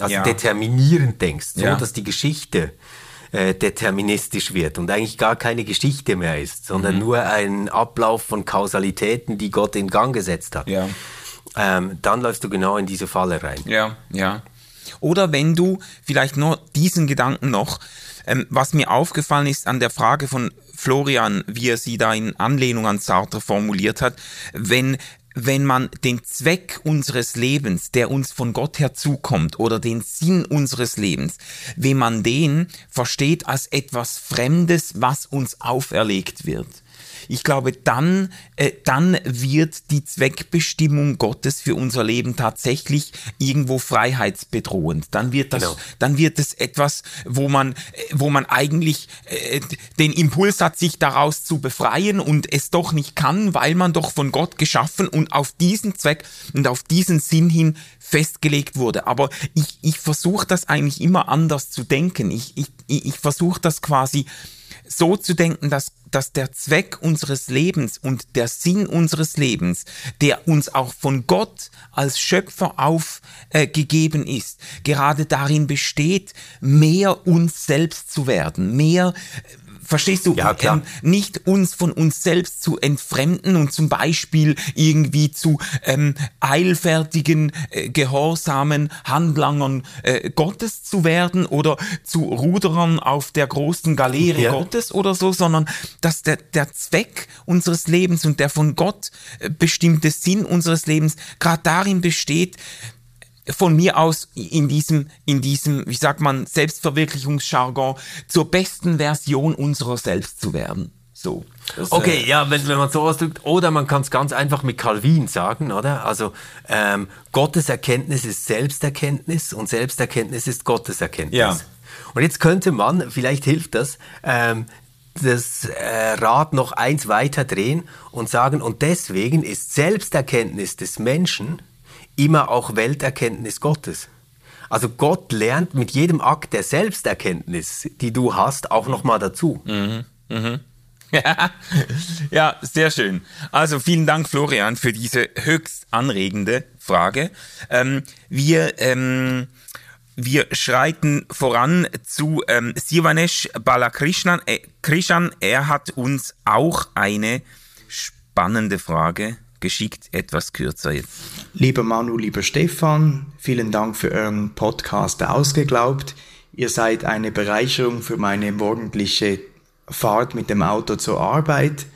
also ja. determinierend denkst, so ja. dass die Geschichte äh, deterministisch wird und eigentlich gar keine Geschichte mehr ist, sondern mhm. nur ein Ablauf von Kausalitäten, die Gott in Gang gesetzt hat. Ja. Ähm, dann läufst du genau in diese Falle rein. Ja, ja. Oder wenn du vielleicht nur diesen Gedanken noch, ähm, was mir aufgefallen ist an der Frage von Florian, wie er sie da in Anlehnung an Sartre formuliert hat, wenn wenn man den Zweck unseres Lebens, der uns von Gott her zukommt, oder den Sinn unseres Lebens, wenn man den versteht als etwas Fremdes, was uns auferlegt wird, ich glaube, dann, äh, dann wird die Zweckbestimmung Gottes für unser Leben tatsächlich irgendwo freiheitsbedrohend. Dann wird das, genau. dann wird es etwas, wo man, äh, wo man eigentlich äh, den Impuls hat, sich daraus zu befreien und es doch nicht kann, weil man doch von Gott geschaffen und auf diesen Zweck und auf diesen Sinn hin festgelegt wurde. Aber ich, ich versuche das eigentlich immer anders zu denken. Ich, ich, ich versuche das quasi so zu denken, dass, dass der Zweck unseres Lebens und der Sinn unseres Lebens, der uns auch von Gott als Schöpfer aufgegeben äh, ist, gerade darin besteht, mehr uns selbst zu werden, mehr Verstehst du? Ja. Ähm, nicht uns von uns selbst zu entfremden und zum Beispiel irgendwie zu ähm, eilfertigen, äh, gehorsamen Handlangern äh, Gottes zu werden oder zu Ruderern auf der großen Galeere ja. Gottes oder so, sondern dass der, der Zweck unseres Lebens und der von Gott äh, bestimmte Sinn unseres Lebens gerade darin besteht, von mir aus in diesem, in diesem, wie sagt man, Selbstverwirklichungsjargon zur besten Version unserer selbst zu werden. So. Das, okay, äh, ja, wenn, wenn man so ausdrückt, oder man kann es ganz einfach mit Calvin sagen, oder? Also ähm, Gottes Erkenntnis ist Selbsterkenntnis und Selbsterkenntnis ist Gottes Erkenntnis. Ja. Und jetzt könnte man, vielleicht hilft das, ähm, das äh, Rad noch eins weiter drehen und sagen, und deswegen ist Selbsterkenntnis des Menschen immer auch Welterkenntnis Gottes. Also Gott lernt mit jedem Akt der Selbsterkenntnis, die du hast, auch nochmal dazu. Mhm. Mhm. ja, sehr schön. Also vielen Dank, Florian, für diese höchst anregende Frage. Ähm, wir, ähm, wir schreiten voran zu ähm, Sivanesh Balakrishnan. Äh, Krishan, er hat uns auch eine spannende Frage geschickt etwas kürzer jetzt. Lieber Manu, lieber Stefan, vielen Dank für euren Podcast Ausgeglaubt. Ihr seid eine Bereicherung für meine morgendliche Fahrt mit dem Auto zur Arbeit.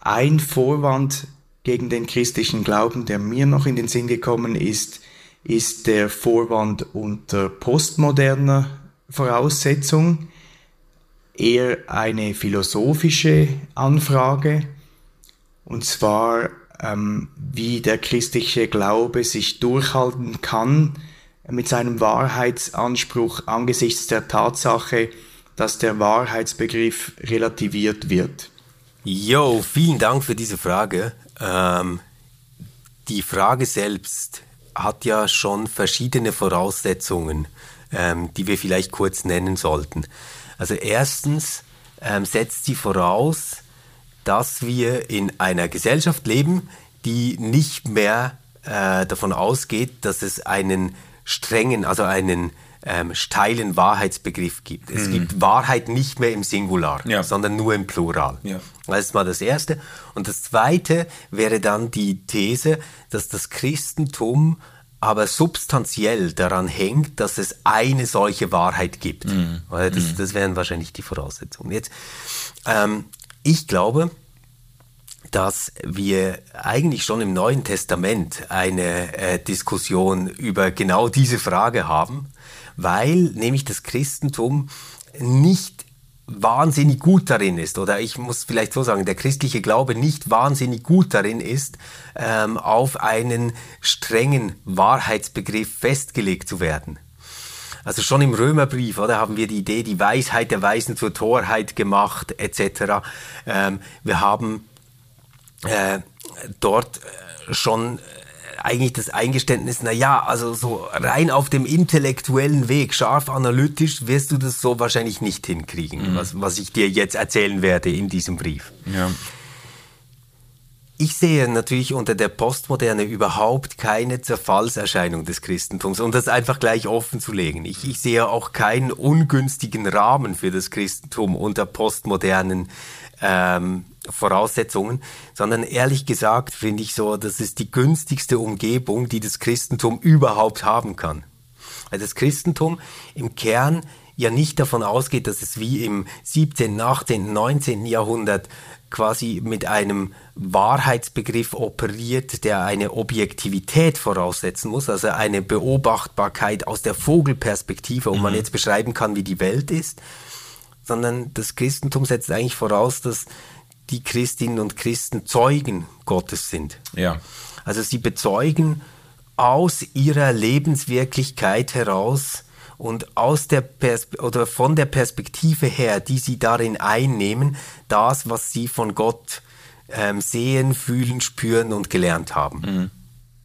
Ein Vorwand gegen den christlichen Glauben, der mir noch in den Sinn gekommen ist, ist der Vorwand unter postmoderner Voraussetzung, eher eine philosophische Anfrage. Und zwar ähm, wie der christliche Glaube sich durchhalten kann mit seinem Wahrheitsanspruch angesichts der Tatsache, dass der Wahrheitsbegriff relativiert wird. Jo, vielen Dank für diese Frage. Ähm, die Frage selbst hat ja schon verschiedene Voraussetzungen, ähm, die wir vielleicht kurz nennen sollten. Also erstens ähm, setzt sie voraus, dass wir in einer Gesellschaft leben, die nicht mehr äh, davon ausgeht, dass es einen strengen, also einen ähm, steilen Wahrheitsbegriff gibt. Es mhm. gibt Wahrheit nicht mehr im Singular, ja. sondern nur im Plural. Ja. Das ist mal das Erste. Und das Zweite wäre dann die These, dass das Christentum aber substanziell daran hängt, dass es eine solche Wahrheit gibt. Mhm. Das, mhm. das wären wahrscheinlich die Voraussetzungen. Jetzt, ähm, ich glaube, dass wir eigentlich schon im Neuen Testament eine äh, Diskussion über genau diese Frage haben, weil nämlich das Christentum nicht wahnsinnig gut darin ist, oder ich muss vielleicht so sagen, der christliche Glaube nicht wahnsinnig gut darin ist, ähm, auf einen strengen Wahrheitsbegriff festgelegt zu werden. Also schon im Römerbrief, oder, haben wir die Idee, die Weisheit der Weisen zur Torheit gemacht, etc. Ähm, wir haben äh, dort äh, schon äh, eigentlich das Eingeständnis, na ja, also so rein auf dem intellektuellen Weg, scharf analytisch, wirst du das so wahrscheinlich nicht hinkriegen, mhm. was, was ich dir jetzt erzählen werde in diesem Brief. Ja. Ich sehe natürlich unter der Postmoderne überhaupt keine Zerfallserscheinung des Christentums, um das einfach gleich offen zu legen. Ich, ich sehe auch keinen ungünstigen Rahmen für das Christentum unter postmodernen ähm, Voraussetzungen, sondern ehrlich gesagt finde ich so, das ist die günstigste Umgebung, die das Christentum überhaupt haben kann. Also das Christentum im Kern ja nicht davon ausgeht, dass es wie im 17., 18., 19. Jahrhundert quasi mit einem Wahrheitsbegriff operiert, der eine Objektivität voraussetzen muss, also eine Beobachtbarkeit aus der Vogelperspektive, wo mhm. man jetzt beschreiben kann, wie die Welt ist, sondern das Christentum setzt eigentlich voraus, dass die Christinnen und Christen Zeugen Gottes sind. Ja. Also sie bezeugen aus ihrer Lebenswirklichkeit heraus und aus der Pers oder von der Perspektive her, die sie darin einnehmen, das, was sie von Gott ähm, sehen, fühlen, spüren und gelernt haben. Mhm.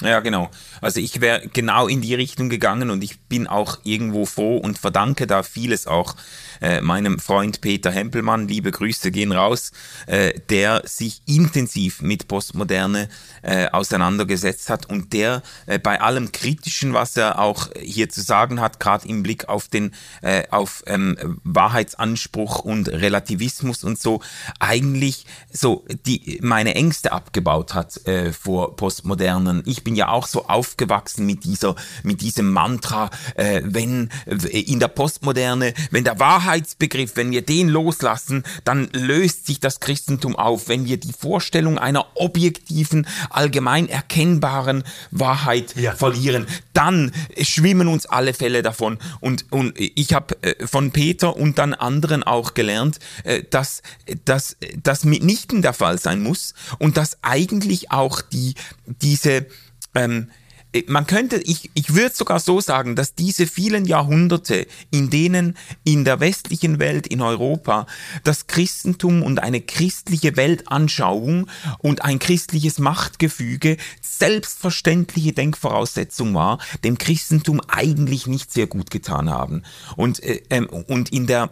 Ja, genau. Also ich wäre genau in die Richtung gegangen und ich bin auch irgendwo froh und verdanke da vieles auch äh, meinem Freund Peter Hempelmann, liebe Grüße gehen raus, äh, der sich intensiv mit Postmoderne äh, auseinandergesetzt hat und der äh, bei allem Kritischen, was er auch hier zu sagen hat, gerade im Blick auf den äh, auf ähm, Wahrheitsanspruch und Relativismus und so, eigentlich so die meine Ängste abgebaut hat äh, vor Postmodernen. Ich bin ja auch so aufgewachsen mit dieser mit diesem Mantra, äh, wenn äh, in der Postmoderne, wenn der Wahrheit Wahrheitsbegriff, wenn wir den loslassen, dann löst sich das Christentum auf. Wenn wir die Vorstellung einer objektiven, allgemein erkennbaren Wahrheit ja. verlieren, dann schwimmen uns alle Fälle davon. Und, und ich habe äh, von Peter und dann anderen auch gelernt, äh, dass, dass das mitnichten der Fall sein muss und dass eigentlich auch die, diese ähm, äh, man könnte, ich, ich würde sogar so sagen, dass diese vielen Jahrhunderte, in denen in der westlichen Welt, in Europa, das Christentum und eine christliche Weltanschauung und ein christliches Machtgefüge selbstverständliche Denkvoraussetzung war, dem Christentum eigentlich nicht sehr gut getan haben. Und, äh, ähm, und in der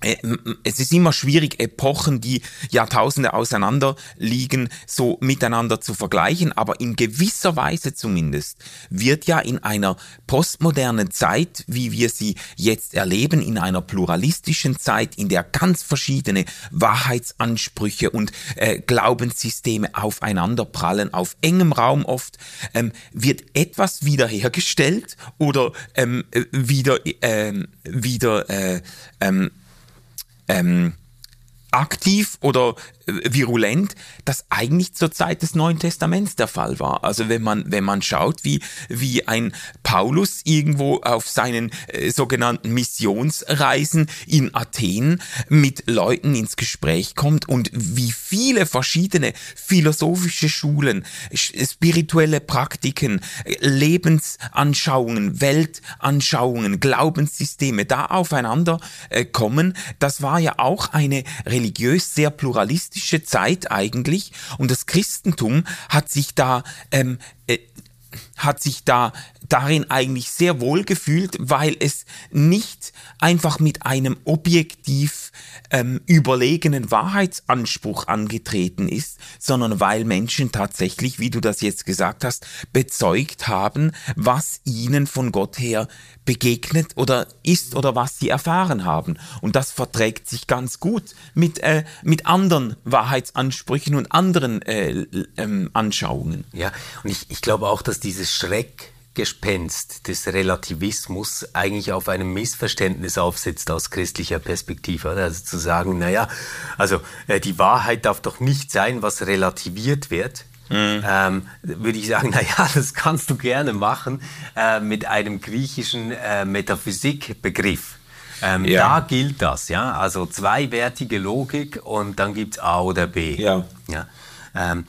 es ist immer schwierig, Epochen, die Jahrtausende auseinander liegen, so miteinander zu vergleichen, aber in gewisser Weise zumindest wird ja in einer postmodernen Zeit, wie wir sie jetzt erleben, in einer pluralistischen Zeit, in der ganz verschiedene Wahrheitsansprüche und äh, Glaubenssysteme aufeinander prallen, auf engem Raum oft, ähm, wird etwas wiederhergestellt oder ähm, äh, wieder, äh, wieder äh, ähm, ähm, aktiv oder virulent, das eigentlich zur Zeit des Neuen Testaments der Fall war. Also wenn man, wenn man schaut, wie, wie ein Paulus irgendwo auf seinen äh, sogenannten Missionsreisen in Athen mit Leuten ins Gespräch kommt und wie viele verschiedene philosophische Schulen, spirituelle Praktiken, Lebensanschauungen, Weltanschauungen, Glaubenssysteme da aufeinander äh, kommen, das war ja auch eine religiös sehr pluralistische mythische Zeit eigentlich. Und das Christentum hat sich da ähm, äh, hat sich da darin eigentlich sehr wohl gefühlt, weil es nicht einfach mit einem objektiv ähm, überlegenen Wahrheitsanspruch angetreten ist, sondern weil Menschen tatsächlich, wie du das jetzt gesagt hast, bezeugt haben, was ihnen von Gott her begegnet oder ist oder was sie erfahren haben. Und das verträgt sich ganz gut mit, äh, mit anderen Wahrheitsansprüchen und anderen äh, äh, Anschauungen. Ja, und ich, ich glaube auch, dass dieses Schreck Gespenst des Relativismus eigentlich auf einem Missverständnis aufsetzt aus christlicher Perspektive. Also zu sagen, naja, also äh, die Wahrheit darf doch nicht sein, was relativiert wird. Mhm. Ähm, würde ich sagen, naja, das kannst du gerne machen äh, mit einem griechischen äh, Metaphysikbegriff. Ähm, ja. Da gilt das, ja. Also zweiwertige Logik und dann gibt es A oder B. Ja. ja? Ähm,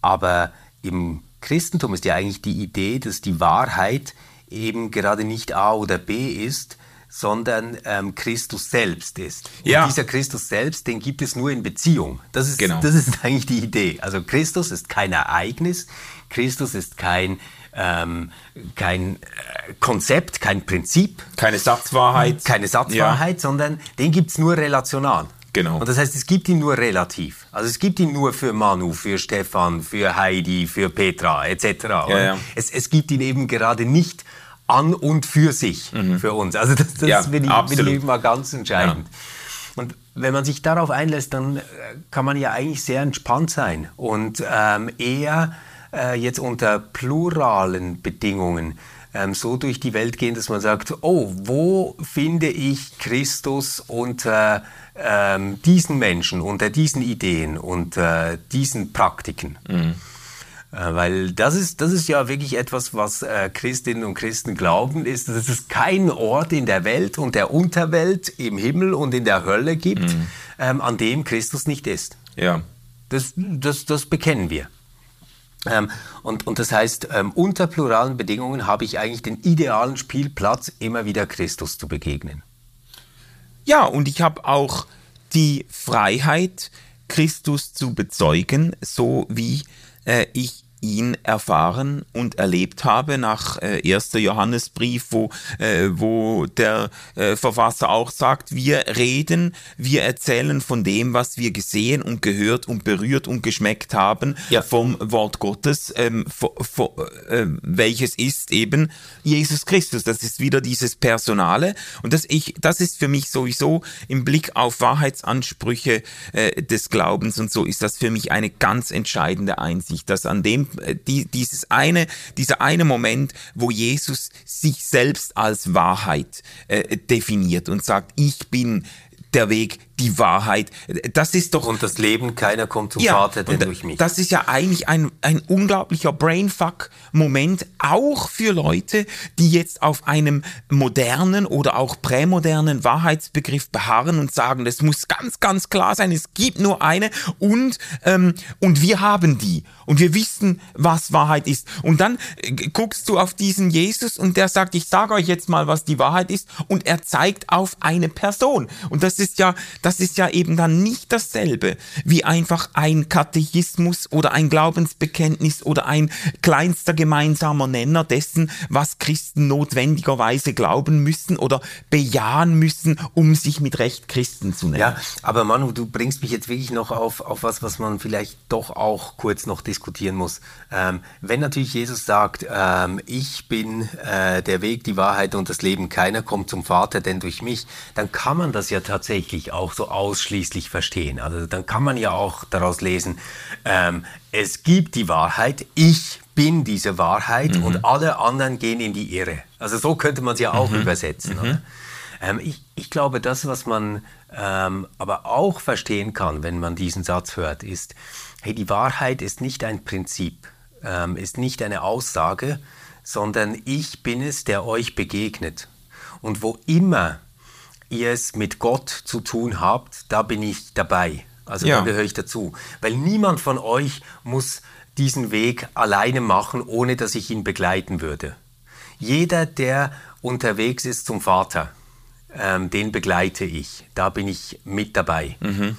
aber im Christentum ist ja eigentlich die Idee, dass die Wahrheit eben gerade nicht A oder B ist, sondern ähm, Christus selbst ist. Ja. Und dieser Christus selbst, den gibt es nur in Beziehung. Das ist, genau. das ist eigentlich die Idee. Also Christus ist kein Ereignis, Christus ist kein, ähm, kein äh, Konzept, kein Prinzip. Keine Satzwahrheit. Keine Satzwahrheit, ja. sondern den gibt es nur relational. Genau. Und das heißt, es gibt ihn nur relativ. Also es gibt ihn nur für Manu, für Stefan, für Heidi, für Petra etc. Ja, ja. Es, es gibt ihn eben gerade nicht an und für sich, mhm. für uns. Also das, das ja, bin, ich, mal ganz entscheidend. Ja. Und wenn man sich darauf einlässt, dann äh, kann man ja eigentlich sehr entspannt sein und ähm, eher äh, jetzt unter pluralen Bedingungen ähm, so durch die Welt gehen, dass man sagt, oh, wo finde ich Christus unter ähm, diesen Menschen, unter diesen Ideen, unter diesen Praktiken? Mhm. Äh, weil das ist, das ist ja wirklich etwas, was äh, Christinnen und Christen glauben, ist, dass es keinen Ort in der Welt und der Unterwelt, im Himmel und in der Hölle gibt, mhm. ähm, an dem Christus nicht ist. Ja. Das, das, das bekennen wir. Ähm, und, und das heißt, ähm, unter pluralen Bedingungen habe ich eigentlich den idealen Spielplatz, immer wieder Christus zu begegnen. Ja, und ich habe auch die Freiheit, Christus zu bezeugen, so wie äh, ich ihn erfahren und erlebt habe nach äh, 1. Johannesbrief, wo, äh, wo der äh, Verfasser auch sagt, wir reden, wir erzählen von dem, was wir gesehen und gehört und berührt und geschmeckt haben ja. vom Wort Gottes, ähm, vo, vo, äh, welches ist eben Jesus Christus. Das ist wieder dieses Personale und das, ich, das ist für mich sowieso im Blick auf Wahrheitsansprüche äh, des Glaubens und so ist das für mich eine ganz entscheidende Einsicht, dass an dem die, dieses eine, dieser eine Moment, wo Jesus sich selbst als Wahrheit äh, definiert und sagt, ich bin der Weg, die Wahrheit. Das ist doch. Und das Leben, keiner kommt zum ja, Vater, denn durch mich. Das ist ja eigentlich ein, ein unglaublicher Brainfuck-Moment, auch für Leute, die jetzt auf einem modernen oder auch prämodernen Wahrheitsbegriff beharren und sagen, das muss ganz, ganz klar sein, es gibt nur eine und, ähm, und wir haben die. Und wir wissen, was Wahrheit ist. Und dann äh, guckst du auf diesen Jesus und der sagt, ich sage euch jetzt mal, was die Wahrheit ist. Und er zeigt auf eine Person. Und das ist ja, das das ist ja eben dann nicht dasselbe wie einfach ein Katechismus oder ein Glaubensbekenntnis oder ein kleinster gemeinsamer Nenner dessen, was Christen notwendigerweise glauben müssen oder bejahen müssen, um sich mit Recht Christen zu nennen. Ja, aber Manu, du bringst mich jetzt wirklich noch auf, auf was, was man vielleicht doch auch kurz noch diskutieren muss. Ähm, wenn natürlich Jesus sagt, ähm, ich bin äh, der Weg, die Wahrheit und das Leben, keiner kommt zum Vater, denn durch mich, dann kann man das ja tatsächlich auch so ausschließlich verstehen. Also dann kann man ja auch daraus lesen, ähm, es gibt die Wahrheit, ich bin diese Wahrheit mhm. und alle anderen gehen in die Irre. Also so könnte man es ja auch mhm. übersetzen. Mhm. Ähm, ich, ich, glaube, das, was man ähm, aber auch verstehen kann, wenn man diesen Satz hört, ist, hey, die Wahrheit ist nicht ein Prinzip, ähm, ist nicht eine Aussage, sondern ich bin es, der euch begegnet. Und wo immer ihr es mit Gott zu tun habt, da bin ich dabei. Also ja. da gehöre ich dazu. Weil niemand von euch muss diesen Weg alleine machen, ohne dass ich ihn begleiten würde. Jeder, der unterwegs ist zum Vater, ähm, den begleite ich. Da bin ich mit dabei. Mhm,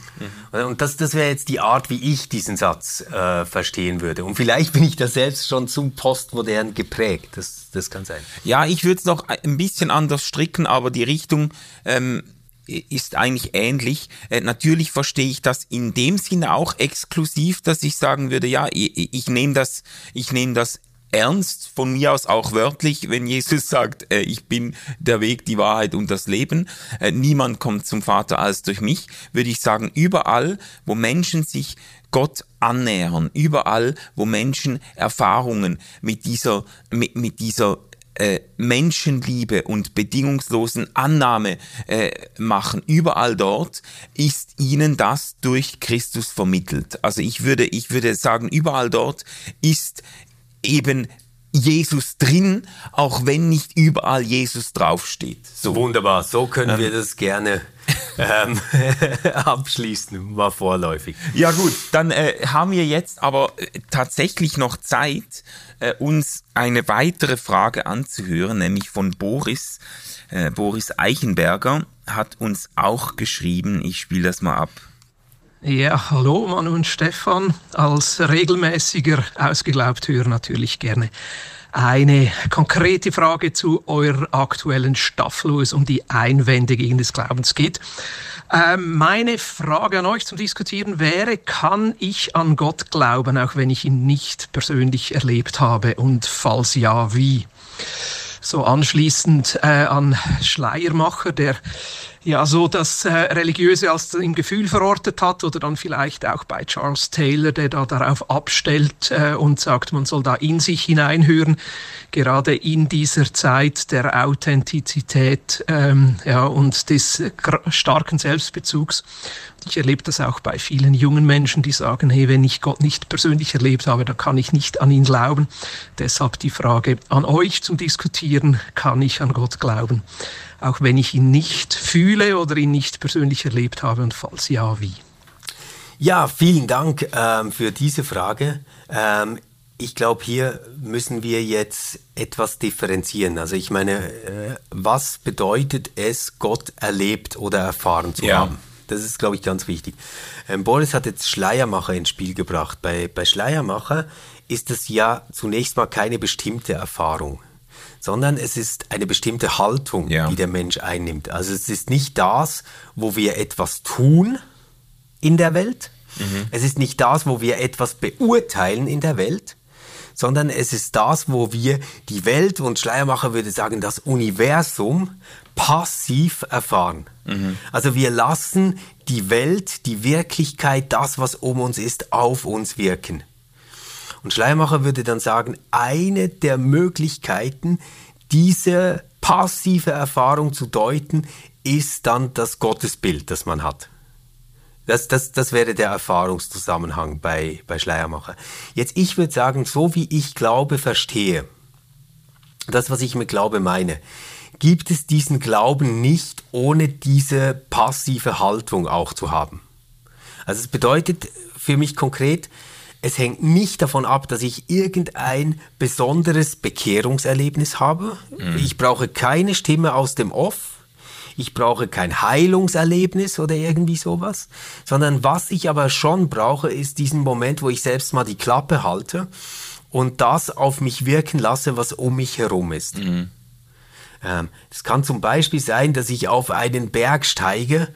mh. Und das, das wäre jetzt die Art, wie ich diesen Satz äh, verstehen würde. Und vielleicht bin ich da selbst schon zum postmodern geprägt. Das, das kann sein. Ja, ich würde es noch ein bisschen anders stricken, aber die Richtung ähm, ist eigentlich ähnlich. Äh, natürlich verstehe ich das in dem Sinne auch exklusiv, dass ich sagen würde, ja, ich, ich nehme das, ich nehme das ernst, von mir aus auch wörtlich, wenn Jesus sagt, äh, ich bin der Weg, die Wahrheit und das Leben. Äh, niemand kommt zum Vater als durch mich, würde ich sagen, überall, wo Menschen sich Gott annähern, überall, wo Menschen Erfahrungen mit dieser, mit, mit dieser äh, Menschenliebe und bedingungslosen Annahme äh, machen, überall dort, ist ihnen das durch Christus vermittelt. Also ich würde, ich würde sagen, überall dort ist eben Jesus drin, auch wenn nicht überall Jesus draufsteht. So. Wunderbar, so können ähm. wir das gerne ähm, abschließen, war vorläufig. Ja gut, dann äh, haben wir jetzt aber äh, tatsächlich noch Zeit, äh, uns eine weitere Frage anzuhören, nämlich von Boris. Äh, Boris Eichenberger hat uns auch geschrieben, ich spiele das mal ab. Ja, hallo Manu und Stefan. Als regelmäßiger Ausgeglaubt-Hörer natürlich gerne eine konkrete Frage zu eurer aktuellen Staffel, wo es um die Einwände gegen des Glaubens geht. Ähm, meine Frage an euch zum Diskutieren wäre, kann ich an Gott glauben, auch wenn ich ihn nicht persönlich erlebt habe? Und falls ja, wie? So anschließend äh, an Schleiermacher, der ja, so das äh, Religiöse als im Gefühl verortet hat oder dann vielleicht auch bei Charles Taylor, der da darauf abstellt äh, und sagt, man soll da in sich hineinhören, gerade in dieser Zeit der Authentizität ähm, ja, und des starken Selbstbezugs. Ich erlebe das auch bei vielen jungen Menschen, die sagen, hey, wenn ich Gott nicht persönlich erlebt habe, dann kann ich nicht an ihn glauben. Deshalb die Frage an euch zum Diskutieren, kann ich an Gott glauben? Auch wenn ich ihn nicht fühle oder ihn nicht persönlich erlebt habe und falls ja, wie? Ja, vielen Dank ähm, für diese Frage. Ähm, ich glaube, hier müssen wir jetzt etwas differenzieren. Also ich meine, äh, was bedeutet es, Gott erlebt oder erfahren zu ja. haben? Das ist, glaube ich, ganz wichtig. Ähm, Boris hat jetzt Schleiermacher ins Spiel gebracht. Bei, bei Schleiermacher ist das ja zunächst mal keine bestimmte Erfahrung sondern es ist eine bestimmte Haltung, ja. die der Mensch einnimmt. Also es ist nicht das, wo wir etwas tun in der Welt. Mhm. Es ist nicht das, wo wir etwas beurteilen in der Welt, sondern es ist das, wo wir die Welt, und Schleiermacher würde sagen, das Universum passiv erfahren. Mhm. Also wir lassen die Welt, die Wirklichkeit, das, was um uns ist, auf uns wirken. Und Schleiermacher würde dann sagen, eine der Möglichkeiten, diese passive Erfahrung zu deuten, ist dann das Gottesbild, das man hat. Das, das, das wäre der Erfahrungszusammenhang bei, bei Schleiermacher. Jetzt, ich würde sagen, so wie ich Glaube verstehe, das, was ich mit Glaube meine, gibt es diesen Glauben nicht, ohne diese passive Haltung auch zu haben. Also es bedeutet für mich konkret, es hängt nicht davon ab, dass ich irgendein besonderes Bekehrungserlebnis habe. Mhm. Ich brauche keine Stimme aus dem Off. Ich brauche kein Heilungserlebnis oder irgendwie sowas, sondern was ich aber schon brauche, ist diesen Moment, wo ich selbst mal die Klappe halte und das auf mich wirken lasse, was um mich herum ist. Mhm. Ähm, es kann zum Beispiel sein, dass ich auf einen Berg steige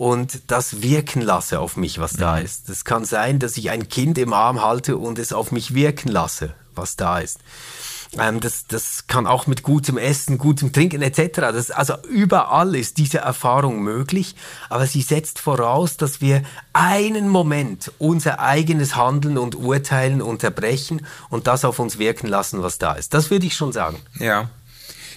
und das wirken lasse auf mich, was da mhm. ist. Es kann sein, dass ich ein Kind im Arm halte und es auf mich wirken lasse, was da ist. Ähm, das, das kann auch mit gutem Essen, gutem Trinken etc. Das, also überall ist diese Erfahrung möglich, aber sie setzt voraus, dass wir einen Moment unser eigenes Handeln und Urteilen unterbrechen und das auf uns wirken lassen, was da ist. Das würde ich schon sagen. Ja.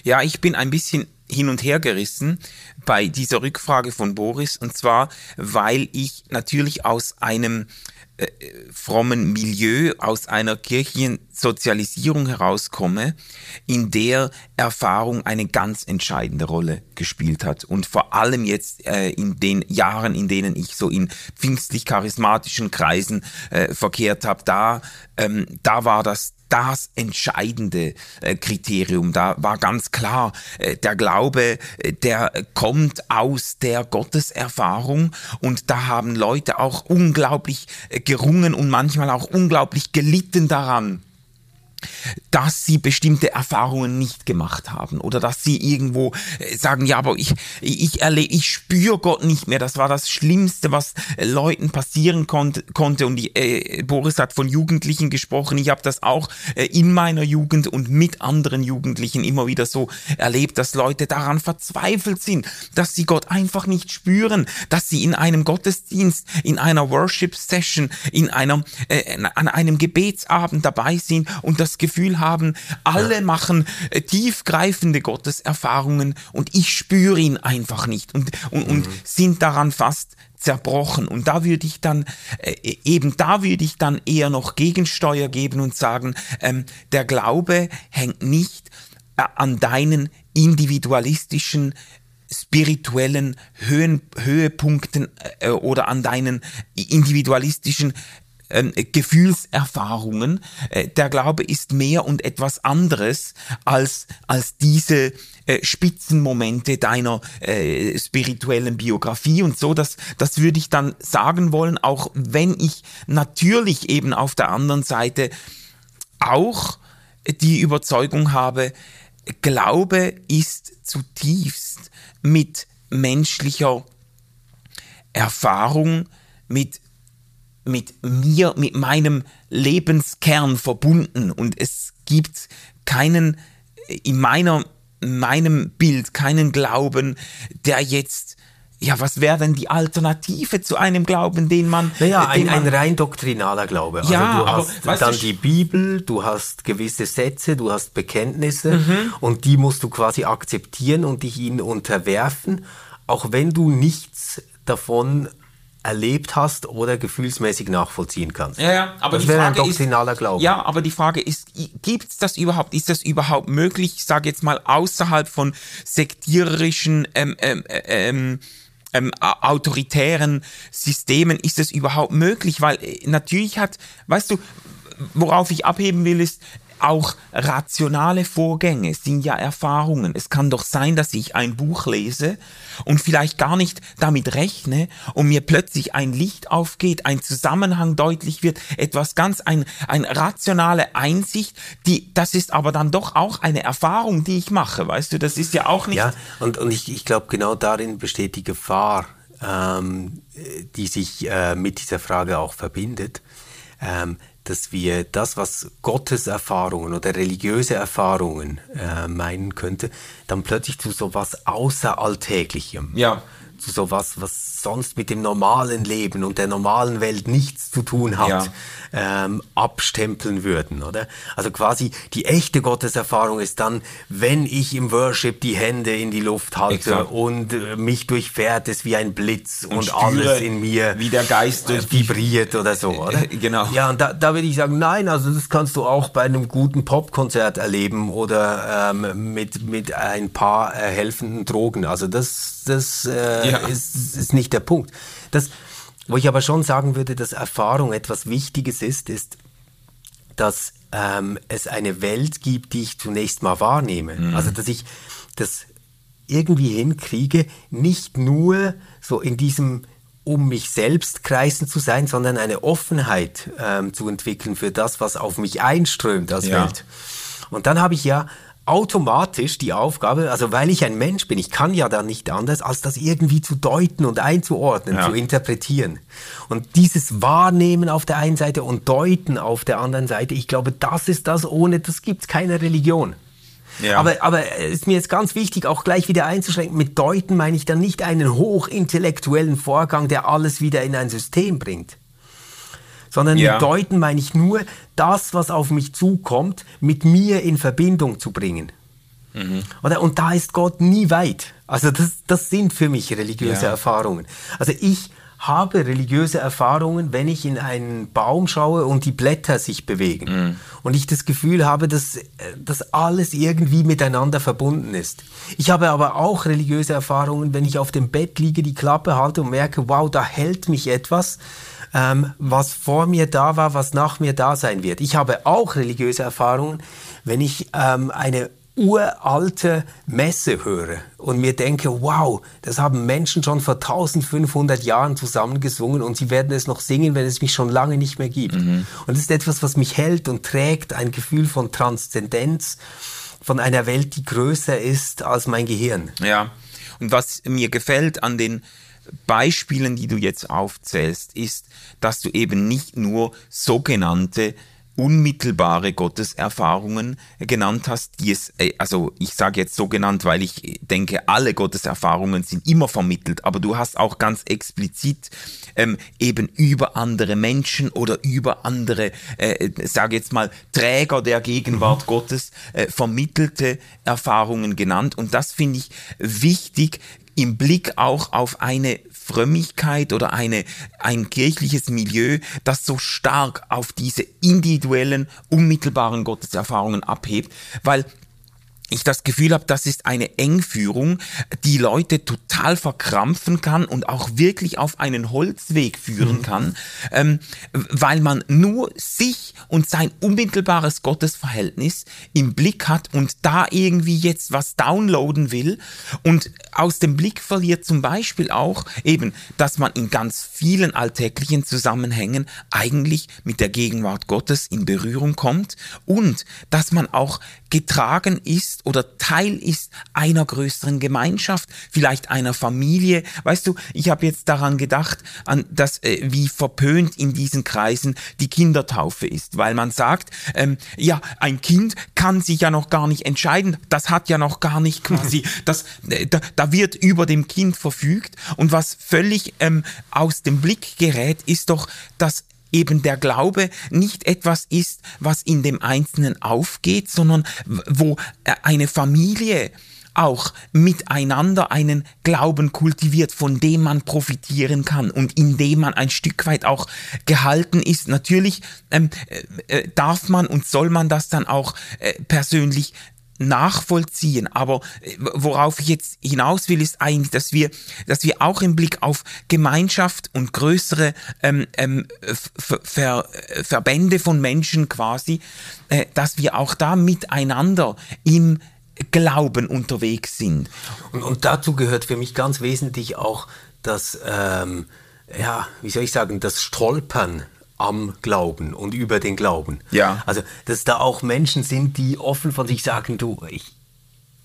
Ja, ich bin ein bisschen hin und her gerissen bei dieser Rückfrage von Boris und zwar, weil ich natürlich aus einem äh, frommen Milieu, aus einer Kirchensozialisierung herauskomme, in der Erfahrung eine ganz entscheidende Rolle gespielt hat. Und vor allem jetzt äh, in den Jahren, in denen ich so in pfingstlich-charismatischen Kreisen äh, verkehrt habe, da, ähm, da war das das entscheidende äh, Kriterium. Da war ganz klar, äh, der Glaube, äh, der kommt aus der Gotteserfahrung und da haben Leute auch unglaublich gerungen und manchmal auch unglaublich gelitten daran dass sie bestimmte Erfahrungen nicht gemacht haben oder dass sie irgendwo äh, sagen, ja, aber ich, ich erlebe, ich spüre Gott nicht mehr. Das war das Schlimmste, was äh, Leuten passieren kon konnte. Und die, äh, Boris hat von Jugendlichen gesprochen. Ich habe das auch äh, in meiner Jugend und mit anderen Jugendlichen immer wieder so erlebt, dass Leute daran verzweifelt sind, dass sie Gott einfach nicht spüren, dass sie in einem Gottesdienst, in einer Worship Session, in einer, äh, an einem Gebetsabend dabei sind und das Gefühl haben, alle ja. machen äh, tiefgreifende Gotteserfahrungen und ich spüre ihn einfach nicht und, und, mhm. und sind daran fast zerbrochen. Und da würde ich dann, äh, eben da würde ich dann eher noch Gegensteuer geben und sagen, ähm, der Glaube hängt nicht äh, an deinen individualistischen spirituellen Höhen, Höhepunkten äh, oder an deinen individualistischen ähm, Gefühlserfahrungen. Äh, der Glaube ist mehr und etwas anderes als, als diese äh, Spitzenmomente deiner äh, spirituellen Biografie und so. Das, das würde ich dann sagen wollen, auch wenn ich natürlich eben auf der anderen Seite auch die Überzeugung habe, Glaube ist zutiefst mit menschlicher Erfahrung, mit mit mir, mit meinem Lebenskern verbunden und es gibt keinen, in meiner, meinem Bild, keinen Glauben, der jetzt ja, was wäre denn die Alternative zu einem Glauben, den man. Naja, den ein, man, ein rein doktrinaler Glaube. Also Ja, du aber hast weißt dann die Bibel, du hast gewisse Sätze, du hast Bekenntnisse und die musst du quasi akzeptieren und dich ihnen unterwerfen, auch wenn du nichts davon erlebt hast oder gefühlsmäßig nachvollziehen kannst. Ja, ja, aber das die wäre ein Frage doktrinaler ist, Glaube. Ja, aber die Frage ist, gibt es das überhaupt? Ist das überhaupt möglich? Ich sage jetzt mal außerhalb von sektiererischen ähm, ähm, ähm, ähm, a- autoritären Systemen ist es überhaupt möglich? Weil äh, natürlich hat, weißt du, worauf ich abheben will, ist, auch rationale Vorgänge sind ja Erfahrungen. Es kann doch sein, dass ich ein Buch lese und vielleicht gar nicht damit rechne und mir plötzlich ein Licht aufgeht, ein Zusammenhang deutlich wird, etwas ganz, ein, ein rationale Einsicht, die, das ist aber dann doch auch eine Erfahrung, die ich mache, weißt du, das ist ja auch nicht, Ja, und, und ich, ich glaube, genau darin besteht die Gefahr, ähm, die sich äh, mit dieser Frage auch verbindet, ähm, dass wir das, was Gottes Erfahrungen oder religiöse Erfahrungen äh, meinen könnte, dann plötzlich zu sowas Außeralltäglichem, Ja. Zu sowas, was sonst mit dem normalen Leben und der normalen Welt nichts zu tun hat, Ja. ähm, abstempeln würden, oder? Also quasi die echte Gotteserfahrung ist dann, wenn ich im Worship die Hände in die Luft halte Exakt. und äh, mich durchfährt es wie ein Blitz und, spüre, alles in mir wie der Geist durch äh, vibriert oder so, oder? Äh, genau. Ja, und da, da würde ich sagen, nein, also das kannst du auch bei einem guten Popkonzert erleben oder ähm, mit, mit ein paar äh, helfenden Drogen. Also das, das äh, Ja. ist, ist nicht der Punkt. Das, wo ich aber schon sagen würde, dass Erfahrung etwas Wichtiges ist, ist, dass ähm, es eine Welt gibt, die ich zunächst mal wahrnehme. Mhm. Also dass ich das irgendwie hinkriege, nicht nur so in diesem um mich selbst kreisen zu sein, sondern eine Offenheit ähm, zu entwickeln für das, was auf mich einströmt als Ja. Welt. Und dann habe ich ja automatisch die Aufgabe, also weil ich ein Mensch bin, ich kann ja dann nicht anders, als das irgendwie zu deuten und einzuordnen, Ja. zu interpretieren. Und dieses Wahrnehmen auf der einen Seite und Deuten auf der anderen Seite, ich glaube, das ist das, ohne das gibt es keine Religion. Ja. Aber, aber es ist mir jetzt ganz wichtig, auch gleich wieder einzuschränken. Mit Deuten meine ich dann nicht einen hochintellektuellen Vorgang, der alles wieder in ein System bringt. Sondern Ja. mit Deuten meine ich nur, das, was auf mich zukommt, mit mir in Verbindung zu bringen. Mhm. Oder? Und da ist Gott nie weit. Also das, das sind für mich religiöse Ja. Erfahrungen. Also ich habe religiöse Erfahrungen, wenn ich in einen Baum schaue und die Blätter sich bewegen. Mhm. Und ich das Gefühl habe, dass, äh, dass alles irgendwie miteinander verbunden ist. Ich habe aber auch religiöse Erfahrungen, wenn ich auf dem Bett liege, die Klappe halte und merke, wow, da hält mich etwas, ähm, was vor mir da war, was nach mir da sein wird. Ich habe auch religiöse Erfahrungen, wenn ich ähm, eine uralte Messe höre und mir denke, wow, das haben Menschen schon vor 1500 Jahren zusammengesungen und sie werden es noch singen, wenn es mich schon lange nicht mehr gibt. Und das ist etwas, was mich hält und trägt, ein Gefühl von Transzendenz, von einer Welt, die größer ist als mein Gehirn. Ja, und was mir gefällt an den Beispielen, die du jetzt aufzählst, ist, dass du eben nicht nur sogenannte unmittelbare Gotteserfahrungen genannt hast, die es, äh, also ich sage jetzt so genannt, weil ich denke, alle Gotteserfahrungen sind immer vermittelt, aber du hast auch ganz explizit ähm, eben über andere Menschen oder über andere, äh, sage jetzt mal, Träger der Gegenwart Gottes äh, vermittelte Erfahrungen genannt. Und das finde ich wichtig, im Blick auch auf eine Frömmigkeit oder eine, ein kirchliches Milieu, das so stark auf diese individuellen, unmittelbaren Gotteserfahrungen abhebt, weil ich das Gefühl habe, das ist eine Engführung, die Leute total verkrampfen kann und auch wirklich auf einen Holzweg führen kann, ähm, weil man nur sich und sein unmittelbares Gottesverhältnis im Blick hat und da irgendwie jetzt was downloaden will und aus dem Blick verliert zum Beispiel auch eben, dass man in ganz vielen alltäglichen Zusammenhängen eigentlich mit der Gegenwart Gottes in Berührung kommt und dass man auch getragen ist oder Teil ist einer größeren Gemeinschaft, vielleicht einer Familie. Weißt du, ich habe jetzt daran gedacht, an das, äh, wie verpönt in diesen Kreisen die Kindertaufe ist, weil man sagt, ähm, ja, ein Kind kann sich ja noch gar nicht entscheiden, das hat ja noch gar nicht quasi, das, äh, da, da wird über dem Kind verfügt. Und was völlig ähm, aus dem Blick gerät, ist doch, dass eben der Glaube nicht etwas ist, was in dem Einzelnen aufgeht, sondern wo äh, eine Familie auch miteinander einen Glauben kultiviert, von dem man profitieren kann und in dem man ein Stück weit auch gehalten ist. Natürlich ähm, äh, äh darf man und soll man das dann auch äh, persönlich nachvollziehen. Aber äh, worauf ich jetzt hinaus will, ist eigentlich, dass wir, dass wir auch im Blick auf Gemeinschaft und größere ähm, ähm, Ver Ver Verbände von Menschen quasi, äh, dass wir auch da miteinander im Glauben unterwegs sind. Und, und dazu gehört für mich ganz wesentlich auch das, ähm, ja, wie soll ich sagen, das Stolpern am Glauben und über den Glauben. Ja. Also, dass da auch Menschen sind, die offen von sich sagen, du, ich,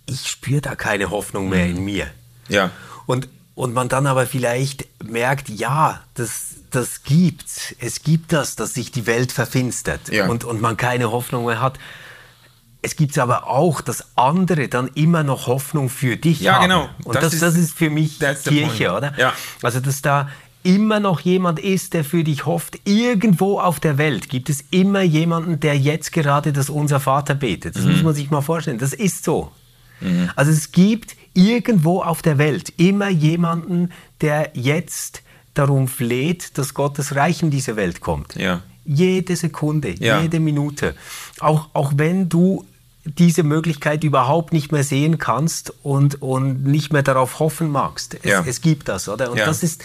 ich spüre da keine Hoffnung mehr in mir. Ja. Und, und man dann aber vielleicht merkt, ja, das, das gibt's. Es gibt das, dass sich die Welt verfinstert Ja. und, und man keine Hoffnung mehr hat. Es gibt aber auch, dass andere dann immer noch Hoffnung für dich Ja, haben. genau. Und Das das, ist- das ist für mich Kirche, oder? Ja. Also, dass da immer noch jemand ist, der für dich hofft. Irgendwo auf der Welt gibt es immer jemanden, der jetzt gerade das Unser Vater betet. Das Mhm. muss man sich mal vorstellen. Das ist so. Also es gibt irgendwo auf der Welt immer jemanden, der jetzt darum fleht, dass Gottes Reich in diese Welt kommt. Ja. Jede Sekunde, Ja. jede Minute. Auch, auch wenn du diese Möglichkeit überhaupt nicht mehr sehen kannst und, und nicht mehr darauf hoffen magst. Es, Ja. es gibt das, oder? Und das ist,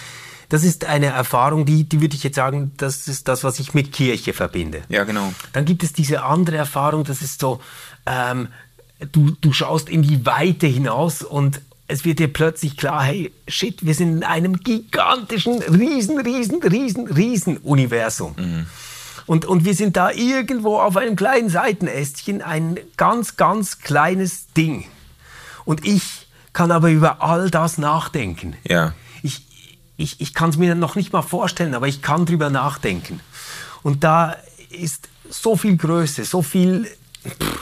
das ist eine Erfahrung, die, die würde ich jetzt sagen, das ist das, was ich mit Kirche verbinde. Ja, genau. Dann gibt es diese andere Erfahrung, das ist so, ähm, du, du schaust in die Weite hinaus und es wird dir plötzlich klar, hey, shit, wir sind in einem gigantischen, riesen, riesen, riesen, riesen Universum. Und, und wir sind da irgendwo auf einem kleinen Seitenästchen, ein ganz, ganz kleines Ding. Und ich kann aber über all das nachdenken. Ja. Ich, ich, kann es mir noch nicht mal vorstellen, aber ich kann drüber nachdenken. Und da ist so viel Größe, so viel, pff,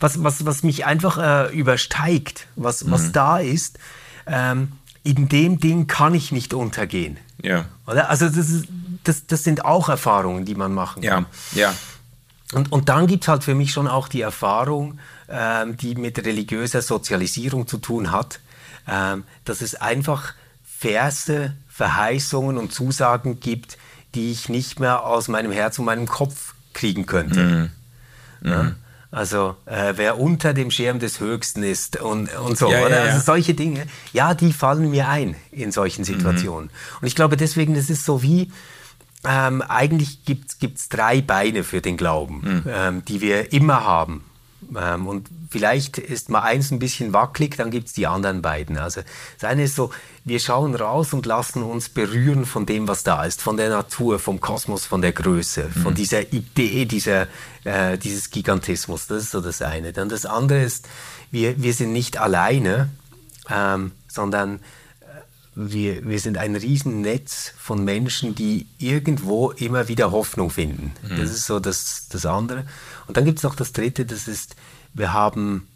was, was, was mich einfach äh, übersteigt, was, was da ist. Ähm, in dem Ding kann ich nicht untergehen. Ja. Oder? Also das, ist, das, das sind auch Erfahrungen, die man machen kann. Ja. Ja. Und, und dann gibt es halt für mich schon auch die Erfahrung, ähm, die mit religiöser Sozialisierung zu tun hat, ähm, dass es einfach Verse, Verheißungen und Zusagen gibt, die ich nicht mehr aus meinem Herz und meinem Kopf kriegen könnte. Ja? Also äh, wer unter dem Schirm des Höchsten ist und, und so, Ja, ja, oder? ja. Also solche Dinge, ja, die fallen mir ein in solchen Situationen. Und ich glaube deswegen, es ist so wie, ähm, eigentlich gibt es drei Beine für den Glauben, ähm, die wir immer haben. Ähm, und vielleicht ist mal eins ein bisschen wackelig, dann gibt es die anderen beiden. Also das eine ist so, wir schauen raus und lassen uns berühren von dem, was da ist, von der Natur, vom Kosmos, von der Größe, von dieser Idee, dieser, äh, dieses Gigantismus. Das ist so das eine. Dann das andere ist, wir, wir sind nicht alleine, ähm, sondern wir, wir sind ein Riesennetz von Menschen, die irgendwo immer wieder Hoffnung finden. Das ist so das, das andere. Und dann gibt es noch das dritte, das ist, wir haben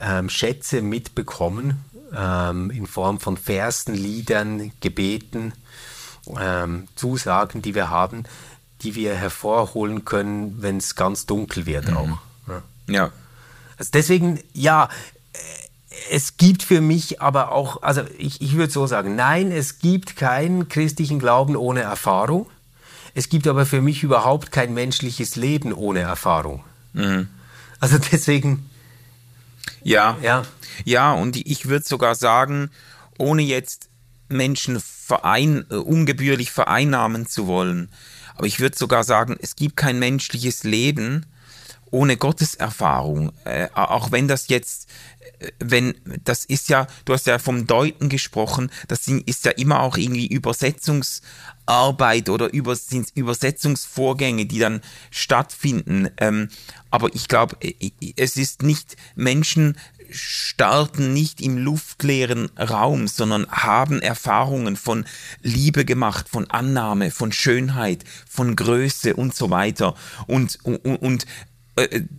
ähm, Schätze mitbekommen ähm, in Form von Versen, Liedern, Gebeten, ähm, Zusagen, die wir haben, die wir hervorholen können, wenn es ganz dunkel wird auch. Ja. Ja. Also deswegen, ja, äh, es gibt für mich aber auch, also ich, ich würde so sagen, nein, es gibt keinen christlichen Glauben ohne Erfahrung. Es gibt aber für mich überhaupt kein menschliches Leben ohne Erfahrung. Also deswegen, Ja. ja, Ja, und ich würde sogar sagen, ohne jetzt Menschen verein, äh, ungebührlich vereinnahmen zu wollen, aber ich würde sogar sagen, es gibt kein menschliches Leben ohne Gotteserfahrung, äh, auch wenn das jetzt wenn, das ist ja, du hast ja vom Deuten gesprochen, das ist ja immer auch irgendwie Übersetzungsarbeit oder sind Übersetzungsvorgänge, die dann stattfinden. Ähm, aber ich glaube, äh, es ist nicht, Menschen starten nicht im luftleeren Raum, sondern haben Erfahrungen von Liebe gemacht, von Annahme, von Schönheit, von Größe und so weiter. Und, und, und äh,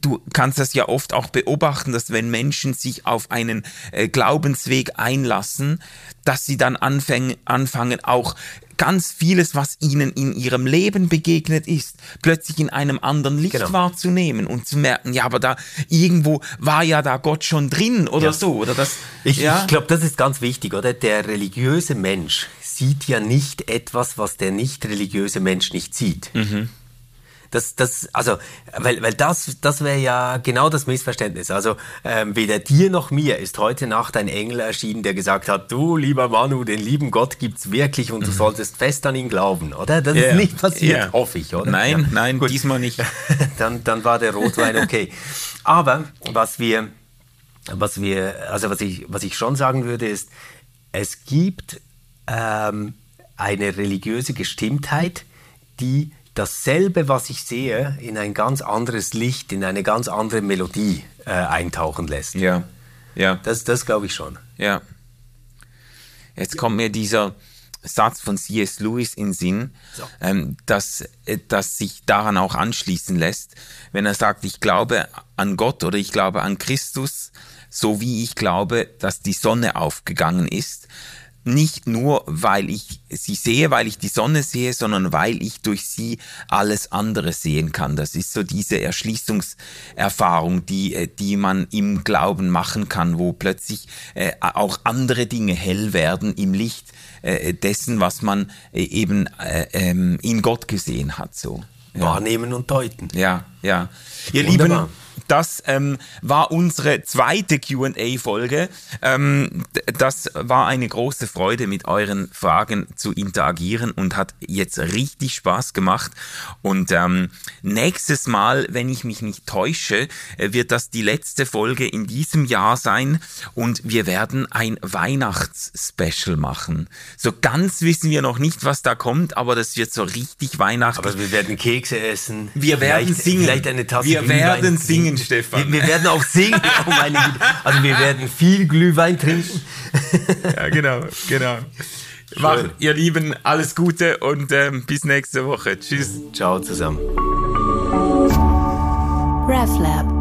du kannst das ja oft auch beobachten, dass wenn Menschen sich auf einen äh, Glaubensweg einlassen, dass sie dann anfangen, anfangen auch ganz vieles, was ihnen in ihrem Leben begegnet ist, plötzlich in einem anderen Licht genau. wahrzunehmen und zu merken, ja, aber da irgendwo war ja da Gott schon drin oder ja. so, oder das. Ich, ja? ich glaube, das ist ganz wichtig, oder? Der religiöse Mensch sieht ja nicht etwas, was der nicht religiöse Mensch nicht sieht. Mhm. Das, das, also, weil, weil das, das wäre ja genau das Missverständnis. Also, ähm, weder dir noch mir ist heute Nacht ein Engel erschienen, der gesagt hat, du, lieber Manu, den lieben Gott gibt's wirklich und du mhm. solltest fest an ihn glauben, oder? Das yeah. ist nicht passiert, yeah. hoffe ich, oder? Nein, ja. nein, Gut. diesmal nicht. dann, dann war der Rotwein okay. Aber was wir, was wir, also was ich, was ich schon sagen würde, ist, es gibt ähm, eine religiöse Gestimmtheit, die dasselbe, was ich sehe, in ein ganz anderes Licht, in eine ganz andere Melodie äh, eintauchen lässt. Ja, ja. Das, das glaube ich schon. Ja. Jetzt kommt mir dieser Satz von C.S. Lewis in Sinn, so. ähm, dass, äh, dass sich daran auch anschließen lässt, wenn er sagt, ich glaube an Gott oder ich glaube an Christus, so wie ich glaube, dass die Sonne aufgegangen ist, nicht nur, weil ich sie sehe, weil ich die Sonne sehe, sondern weil ich durch sie alles andere sehen kann. Das ist so diese Erschließungserfahrung, die, äh, die man im Glauben machen kann, wo plötzlich äh, auch andere Dinge hell werden im Licht äh, dessen, was man äh, eben äh, ähm, in Gott gesehen hat. So. Ja. Wahrnehmen und deuten. Ja, ja. Ihr Wunderbar. Lieben, das ähm, war unsere zweite QA-Folge. Ähm, das war eine große Freude, mit euren Fragen zu interagieren und hat jetzt richtig Spaß gemacht. Und ähm, nächstes Mal, wenn ich mich nicht täusche, äh, wird das die letzte Folge in diesem Jahr sein und wir werden ein Weihnachtsspecial machen. So ganz wissen wir noch nicht, was da kommt, aber das wird so richtig weihnachtlich. Aber wir werden Kekse essen. Wir werden singen. Vielleicht eine Tasse Wir werden singen Stefan. Wir, wir werden auch singen. Oh also wir werden viel Glühwein trinken. ja, genau, genau. Macht, ihr Lieben, alles Gute und ähm, bis nächste Woche. Tschüss. Ciao zusammen. RefLab